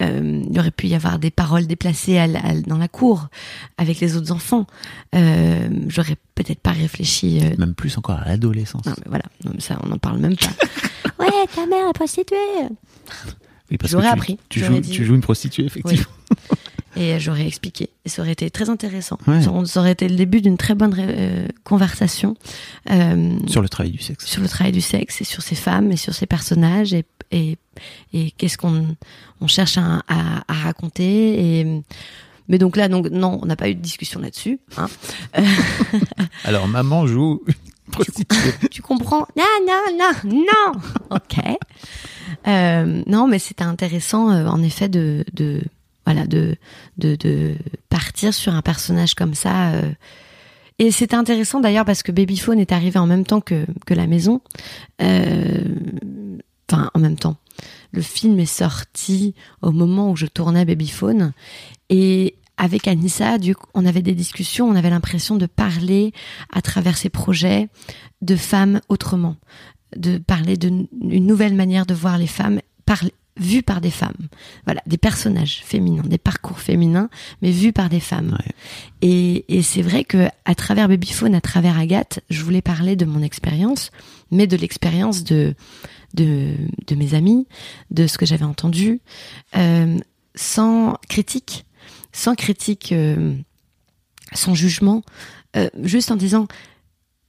euh, il aurait pu y avoir des paroles déplacées à la- à- dans la cour avec les autres enfants euh, j'aurais peut-être pas réfléchi euh, Même plus encore à l'adolescence. non mais voilà non, mais ça on n'en parle même pas ouais ta mère est prostituée Oui, parce J'aurais appris, Tu j'aurais joues, dit. tu joues une prostituée, effectivement. Et j'aurais expliqué. Et ça aurait été très intéressant. Ouais. Ça, ça aurait été le début d'une très bonne euh, conversation euh, Sur le travail du sexe. sur le travail du sexe et sur ces femmes et sur ces personnages et, et, et qu'est-ce qu'on on cherche à, à, à raconter. Et, mais donc là, donc, non, on n'a pas eu de discussion là-dessus. Hein. Alors, maman joue tu comprends? Non, non, non, non Ok. Euh, non, mais c'était intéressant, euh, en effet, de, de voilà, de, de, de partir sur un personnage comme ça. euh. Et c'était intéressant d'ailleurs parce que Babyphone est arrivé en même temps que, que la maison. Euh, Enfin, en même temps. Le film est sorti au moment où je tournais Babyphone. Et avec Anissa, on avait des discussions, on avait l'impression de parler à travers ces projets de femmes autrement, de parler d'une nouvelle manière de voir les femmes par, vues par des femmes. Voilà, des personnages féminins, des parcours féminins, mais vus par des femmes. Ouais. Et, et c'est vrai que à travers Babyphone, à travers Agathe, je voulais parler de mon expérience, mais de l'expérience de, de de mes amis, de ce que j'avais entendu, euh, sans critique, sans critique, euh, sans jugement, euh, juste en disant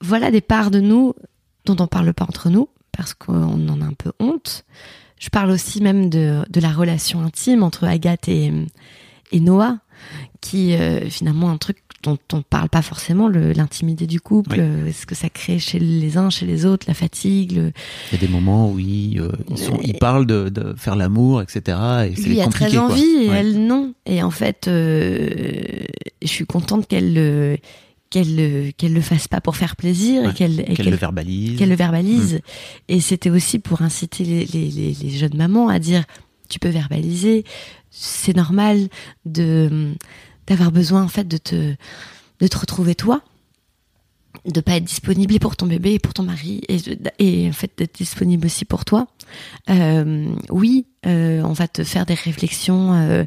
voilà des parts de nous dont on parle pas entre nous parce qu'on en a un peu honte. Je parle aussi même de, de la relation intime entre Agathe et, et Noah, qui euh, finalement un truc dont on parle pas forcément, le- l'intimité du couple, Oui. euh, ce que ça crée chez les uns, chez les autres, la fatigue. le- Il y a des moments où ils, euh, ils, sont, ils parlent de, de faire l'amour, etc. Et c'est Lui a très envie et Ouais. elle non. Et en fait, euh, je suis contente qu'elle euh, qu'elle le- qu'elle le fasse pas pour faire plaisir Ouais, et qu'elle et Qu'elle le verbalise. qu'elle le verbalise. Mm. Et c'était aussi pour inciter les, les, les, les jeunes mamans à dire tu peux verbaliser, c'est normal de d'avoir besoin en fait de te de te retrouver toi, de pas être disponible pour ton bébé et pour ton mari et, en fait d'être disponible aussi pour toi. Euh, oui, euh, on va te faire des réflexions euh,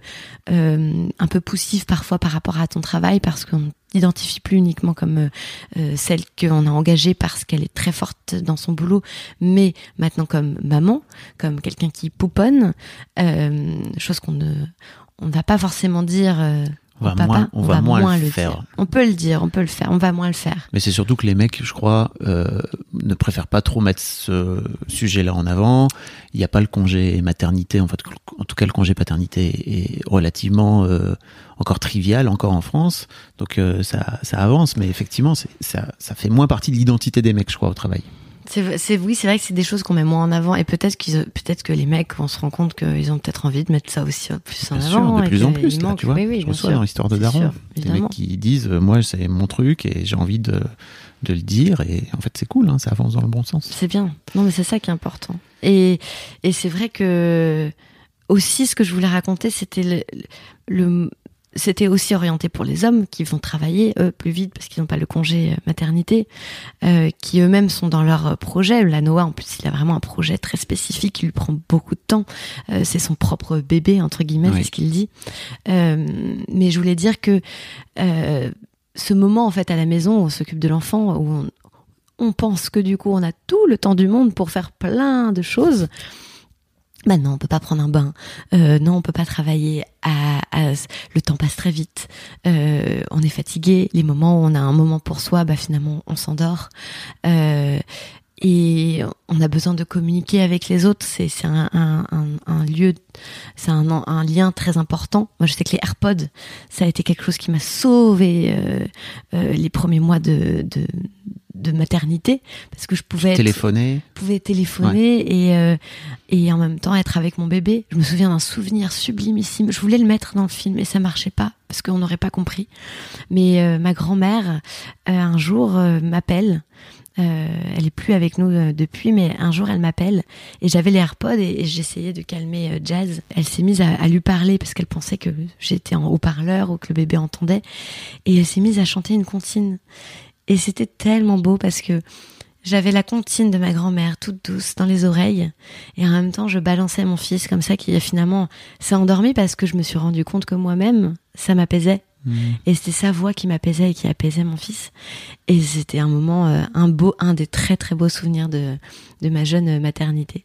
euh, un peu poussives parfois par rapport à ton travail parce qu'on t'identifie plus uniquement comme euh, euh, celle qu'on a engagée parce qu'elle est très forte dans son boulot, mais maintenant comme maman, comme quelqu'un qui pouponne, chose qu'on ne on ne va pas forcément dire On va papa, moins- on va moins le faire. dire. On peut le dire, on peut le faire, on va moins le faire. Mais c'est surtout que les mecs, je crois, euh, ne préfèrent pas trop mettre ce sujet-là en avant. Il n'y a pas le congé maternité, en fait, en tout cas le congé paternité est relativement euh, encore trivial, encore en France. Donc euh, ça, ça avance, mais effectivement, ça, ça fait moins partie de l'identité des mecs, je crois, au travail. C'est, oui, c'est vrai que c'est des choses qu'on met moins en avant et peut-être qu'ils, peut-être que les mecs, on se rend compte qu'ils ont peut-être envie de mettre ça aussi plus en Bien avant. sûr, de plus en plus, là, tu vois. Oui, oui, je reçois sûr. dans l'histoire de Daron, des mecs qui disent, euh, moi, c'est mon truc et j'ai envie de, de le dire. Et en fait, c'est cool, hein, ça avance dans le bon sens. C'est bien. Non, mais c'est ça qui est important. Et, et c'est vrai que aussi ce que je voulais raconter, c'était le, le- c'était aussi orienté pour les hommes qui vont travailler eux plus vite parce qu'ils n'ont pas le congé euh, maternité, euh, qui eux-mêmes sont dans leur euh, projet. La Noah, en plus, il a vraiment un projet très spécifique qui lui prend beaucoup de temps. Euh, c'est son propre bébé entre guillemets, Oui. c'est ce qu'il dit. Euh, mais je voulais dire que euh, ce moment en fait à la maison où on s'occupe de l'enfant, où on, on pense que du coup on a tout le temps du monde pour faire plein de choses. Bah non, on peut pas prendre un bain. Euh, non, on peut pas travailler. Le temps passe très vite. Euh, on est fatigué. Les moments où on a un moment pour soi, bah finalement on s'endort. Euh, et on a besoin de communiquer avec les autres. C'est un, un, un, un lieu, c'est un, un lien très important. Moi, je sais que les AirPods, ça a été quelque chose qui m'a sauvé euh, euh, les premiers mois de, de de maternité parce que je pouvais être- Téléphoner. pouvais téléphoner et, euh, et en même temps être avec mon bébé. Je me souviens d'un souvenir sublimissime. Je voulais le mettre dans le film et ça marchait pas parce qu'on n'aurait pas compris. Mais euh, ma grand-mère, euh, un jour, m'appelle. Elle est plus avec nous depuis, mais un jour elle m'appelle et j'avais les AirPods et, et j'essayais de calmer Jazz. Elle s'est mise à, à lui parler parce qu'elle pensait que j'étais en haut-parleur ou que le bébé entendait et elle s'est mise à chanter une comptine. Et c'était tellement beau parce que j'avais la comptine de ma grand-mère toute douce dans les oreilles. Et en même temps je balançais mon fils comme ça qui finalement s'est endormi parce que je me suis rendu compte que moi-même ça m'apaisait. Et c'était sa voix qui m'apaisait et qui apaisait mon fils. Et c'était un moment euh, un beau un des très très beaux souvenirs de de ma jeune maternité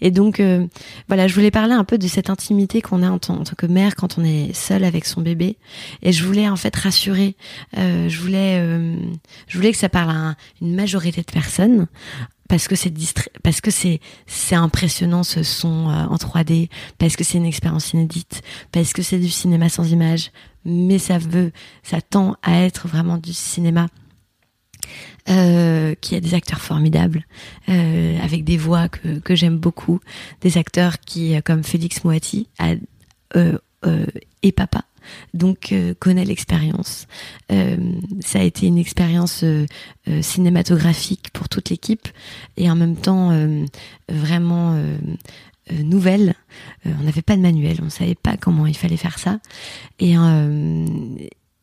et donc euh, voilà je voulais parler un peu de cette intimité qu'on a en tant, que mère quand on est seul avec son bébé. Et je voulais en fait rassurer euh, je voulais euh, je voulais que ça parle à un- une majorité de personnes parce que c'est parce que c'est c'est impressionnant ce son euh, en 3D parce que c'est une expérience inédite parce que c'est du cinéma sans image mais ça veut ça tend à être vraiment du cinéma euh, qui a des acteurs formidables euh, avec des voix que, que j'aime beaucoup des acteurs qui euh, comme Félix Moati a, euh, euh, et papa donc euh, connaît l'expérience. Euh, ça a été une expérience euh, euh, cinématographique pour toute l'équipe et en même temps euh, vraiment euh, euh, nouvelle. Euh, on n'avait pas de manuel, on savait pas comment il fallait faire ça et euh,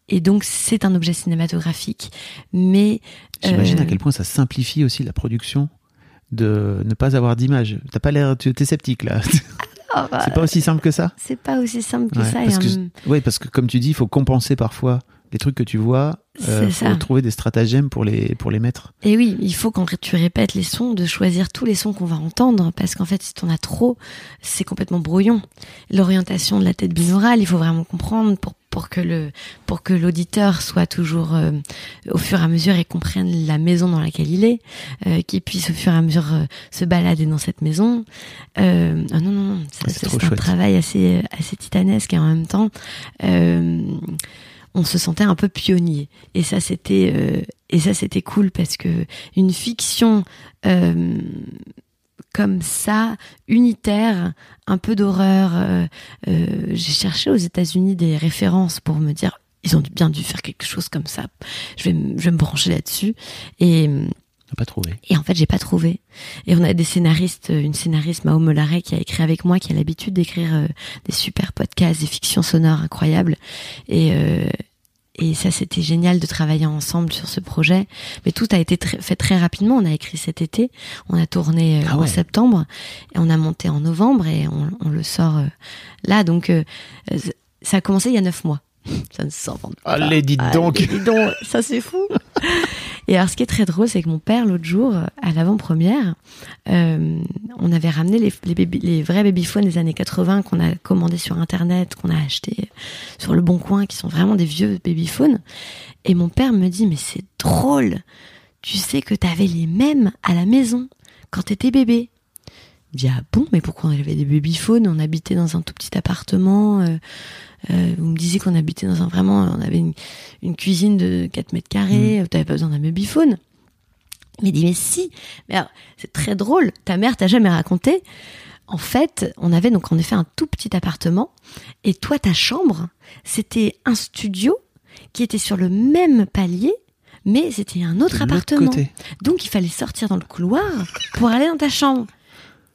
et donc c'est un objet cinématographique, mais J'imagine euh, à quel point ça simplifie aussi la production de ne pas avoir d'image. T'as pas l'air, tu es sceptique là. bah, c'est pas aussi simple que ça? c'est pas aussi simple que Ouais, ça. parce, que, ouais, parce que comme tu dis, il faut compenser parfois les trucs que tu vois. Euh, C'est faut ça. trouver des stratagèmes pour les pour les mettre. Et oui, il faut quand tu répètes les sons, de choisir tous les sons qu'on va entendre, parce qu'en fait, si t'en as trop, c'est complètement brouillon. L'orientation de la tête binaurale, il faut vraiment comprendre pour pour que le pour que l'auditeur soit toujours euh, au fur et à mesure et comprenne la maison dans laquelle il est, euh, qu'il puisse au fur et à mesure euh, se balader dans cette maison. Euh, ah non non non, c'est un chouette. travail assez assez titanesque et en même temps. On se sentait un peu pionnier et ça c'était et ça c'était cool parce que une fiction comme ça unitaire un peu d'horreur euh, euh, j'ai cherché aux États-Unis des références pour me dire ils ont bien dû faire quelque chose comme ça. Je vais, me- je vais me brancher là-dessus. Et, n'a pas trouvé. et en fait, j'ai pas trouvé. Et on a des scénaristes, euh, une scénariste Mao Mollaret qui a écrit avec moi, qui a l'habitude d'écrire euh, des super podcasts, des fictions sonores incroyables. Et euh, et ça, c'était génial de travailler ensemble sur ce projet. Mais tout a été très- fait très rapidement. On a écrit cet été, on a tourné euh, Ah ouais. en septembre, et on a monté en novembre, et on, on le sort euh, là. Donc, euh, euh, ça a commencé il y a neuf mois. Ça ne s'invente pas. Allez, dites donc. Dites donc, ça c'est fou. Et alors, ce qui est très drôle, c'est que mon père, l'autre jour, à l'avant-première, euh, on avait ramené les, les, baby- les vrais babyphones des années 80 qu'on a commandés sur Internet, qu'on a achetés sur le Bon Coin, qui sont vraiment des vieux babyphones. Et mon père me dit, mais c'est drôle. Tu sais que t'avais les mêmes à la maison quand t'étais bébé. Dis, ah bon, mais pourquoi on avait des babyphones On habitait dans un tout petit appartement. euh, euh, vous me disiez qu'on habitait dans un vraiment, on avait une, une cuisine de 4 mètres carrés, Mm. t'avais pas besoin d'un babyphone. Il dit, mais si, mais c'est très drôle, ta mère t'a jamais raconté. En fait, on avait donc en effet un tout petit appartement, et toi, ta chambre, c'était un studio qui était sur le même palier, mais c'était un autre appartement. côté. Donc il fallait sortir dans le couloir pour aller dans ta chambre.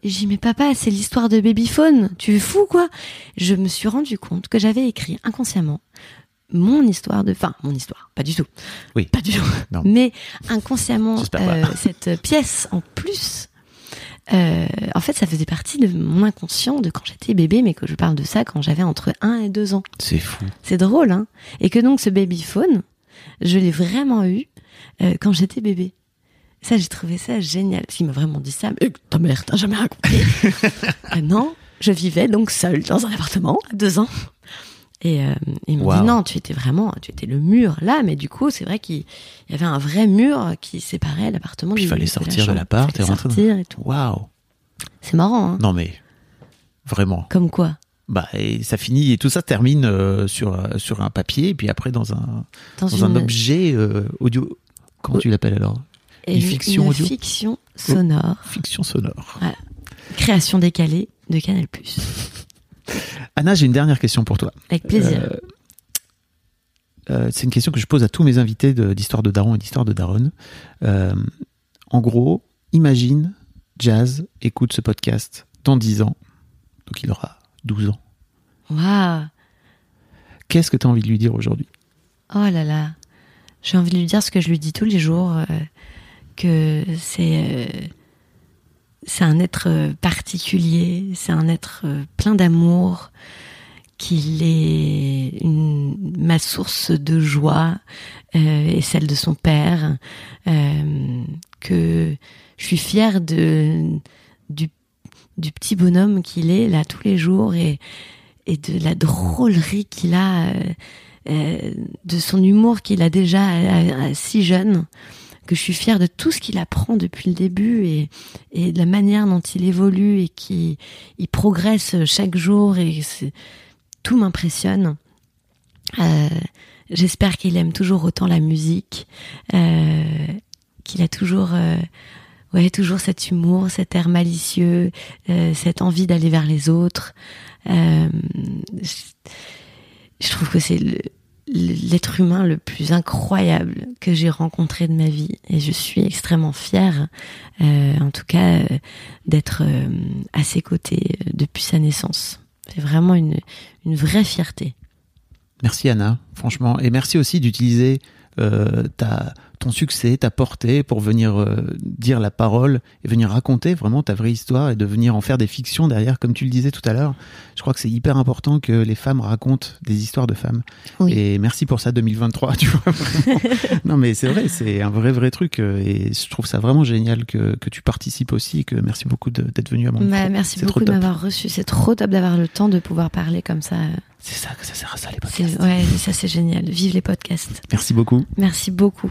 J'ai dit, mais papa, c'est l'histoire de babyphone. Tu es fou, quoi? Je me suis rendu compte que j'avais écrit inconsciemment mon histoire de, enfin, mon histoire. Pas du tout. Oui. Pas du tout. Non. Mais inconsciemment, euh, cette pièce en plus, euh, en fait, ça faisait partie de mon inconscient de quand j'étais bébé, mais que je parle de ça quand j'avais entre 1 et 2 ans. C'est fou. C'est drôle, hein Et que donc ce babyphone, je l'ai vraiment eu euh, quand j'étais bébé. Ça, j'ai trouvé ça génial. Parce qu'il m'a vraiment dit ça, mais ta mère t'a jamais raconté. Ah non, je vivais donc seule dans un appartement à deux ans. Et euh, ils m'ont Waouh. dit non, tu étais vraiment, tu étais le mur là, mais du coup, c'est vrai qu'il y avait un vrai mur qui séparait l'appartement Puis il fallait sortir de l'appart et rentrer dans- sortir et tout. Waouh. C'est marrant, hein Non mais vraiment. Comme quoi Bah et ça finit et tout ça termine euh, sur euh, sur un papier et puis après dans un Dans, dans un objet euh, audio. Comment tu l'appelles alors? Et une fiction audio fiction sonore, Fiction sonore. création décalée de Canal+. Anna, j'ai une dernière question pour toi. Avec plaisir. Euh, euh, c'est une question que je pose à tous mes invités de- d'histoire de, Daron et d'histoire de Daronne. Euh, en gros, imagine, Jazz écoute ce podcast dans 10 ans, donc il aura 12 ans. Waouh Qu'est-ce que tu as envie de lui dire aujourd'hui? Oh là là. J'ai envie de lui dire ce que je lui dis tous les jours, que c'est euh, c'est un être euh, particulier, c'est un être euh, plein d'amour, qu'il est ma source de joie et celle de son père, que je suis fière de du, du petit bonhomme qu'il est là tous les jours et et de la drôlerie qu'il a. de son humour qu'il a déjà à- si jeune, que je suis fière de tout ce qu'il apprend depuis le début et, de la manière dont il évolue et qu'il il progresse chaque jour et tout m'impressionne. Euh, J'espère qu'il aime toujours autant la musique, euh, qu'il a toujours, euh, ouais, toujours cet humour, cet air malicieux, euh, cette envie d'aller vers les autres. Je trouve que c'est le- l'être humain le plus incroyable que j'ai rencontré de ma vie et je suis extrêmement fière, euh, en tout cas, euh, d'être euh, à ses côtés depuis sa naissance. C'est vraiment une, une vraie fierté. Merci Anna, franchement. Et merci aussi d'utiliser euh, ta, ton succès, ta portée pour venir euh, dire la parole et venir raconter vraiment ta vraie histoire et de venir en faire des fictions derrière, comme tu le disais tout à l'heure. Je crois que c'est hyper important que les femmes racontent des histoires de femmes. Oui. Et merci pour ça 2023, tu vois. non mais c'est vrai, c'est un vrai vrai truc euh, et je trouve ça vraiment génial que, que tu participes aussi et que merci beaucoup d'être venu à mon Bah, merci beaucoup de m'avoir reçu. C'est trop top d'avoir le temps de pouvoir parler comme ça. C'est ça que ça sert à ça les C'est- podcasts. Ouais, ça c'est génial. Vive les podcasts. Merci beaucoup. Merci beaucoup.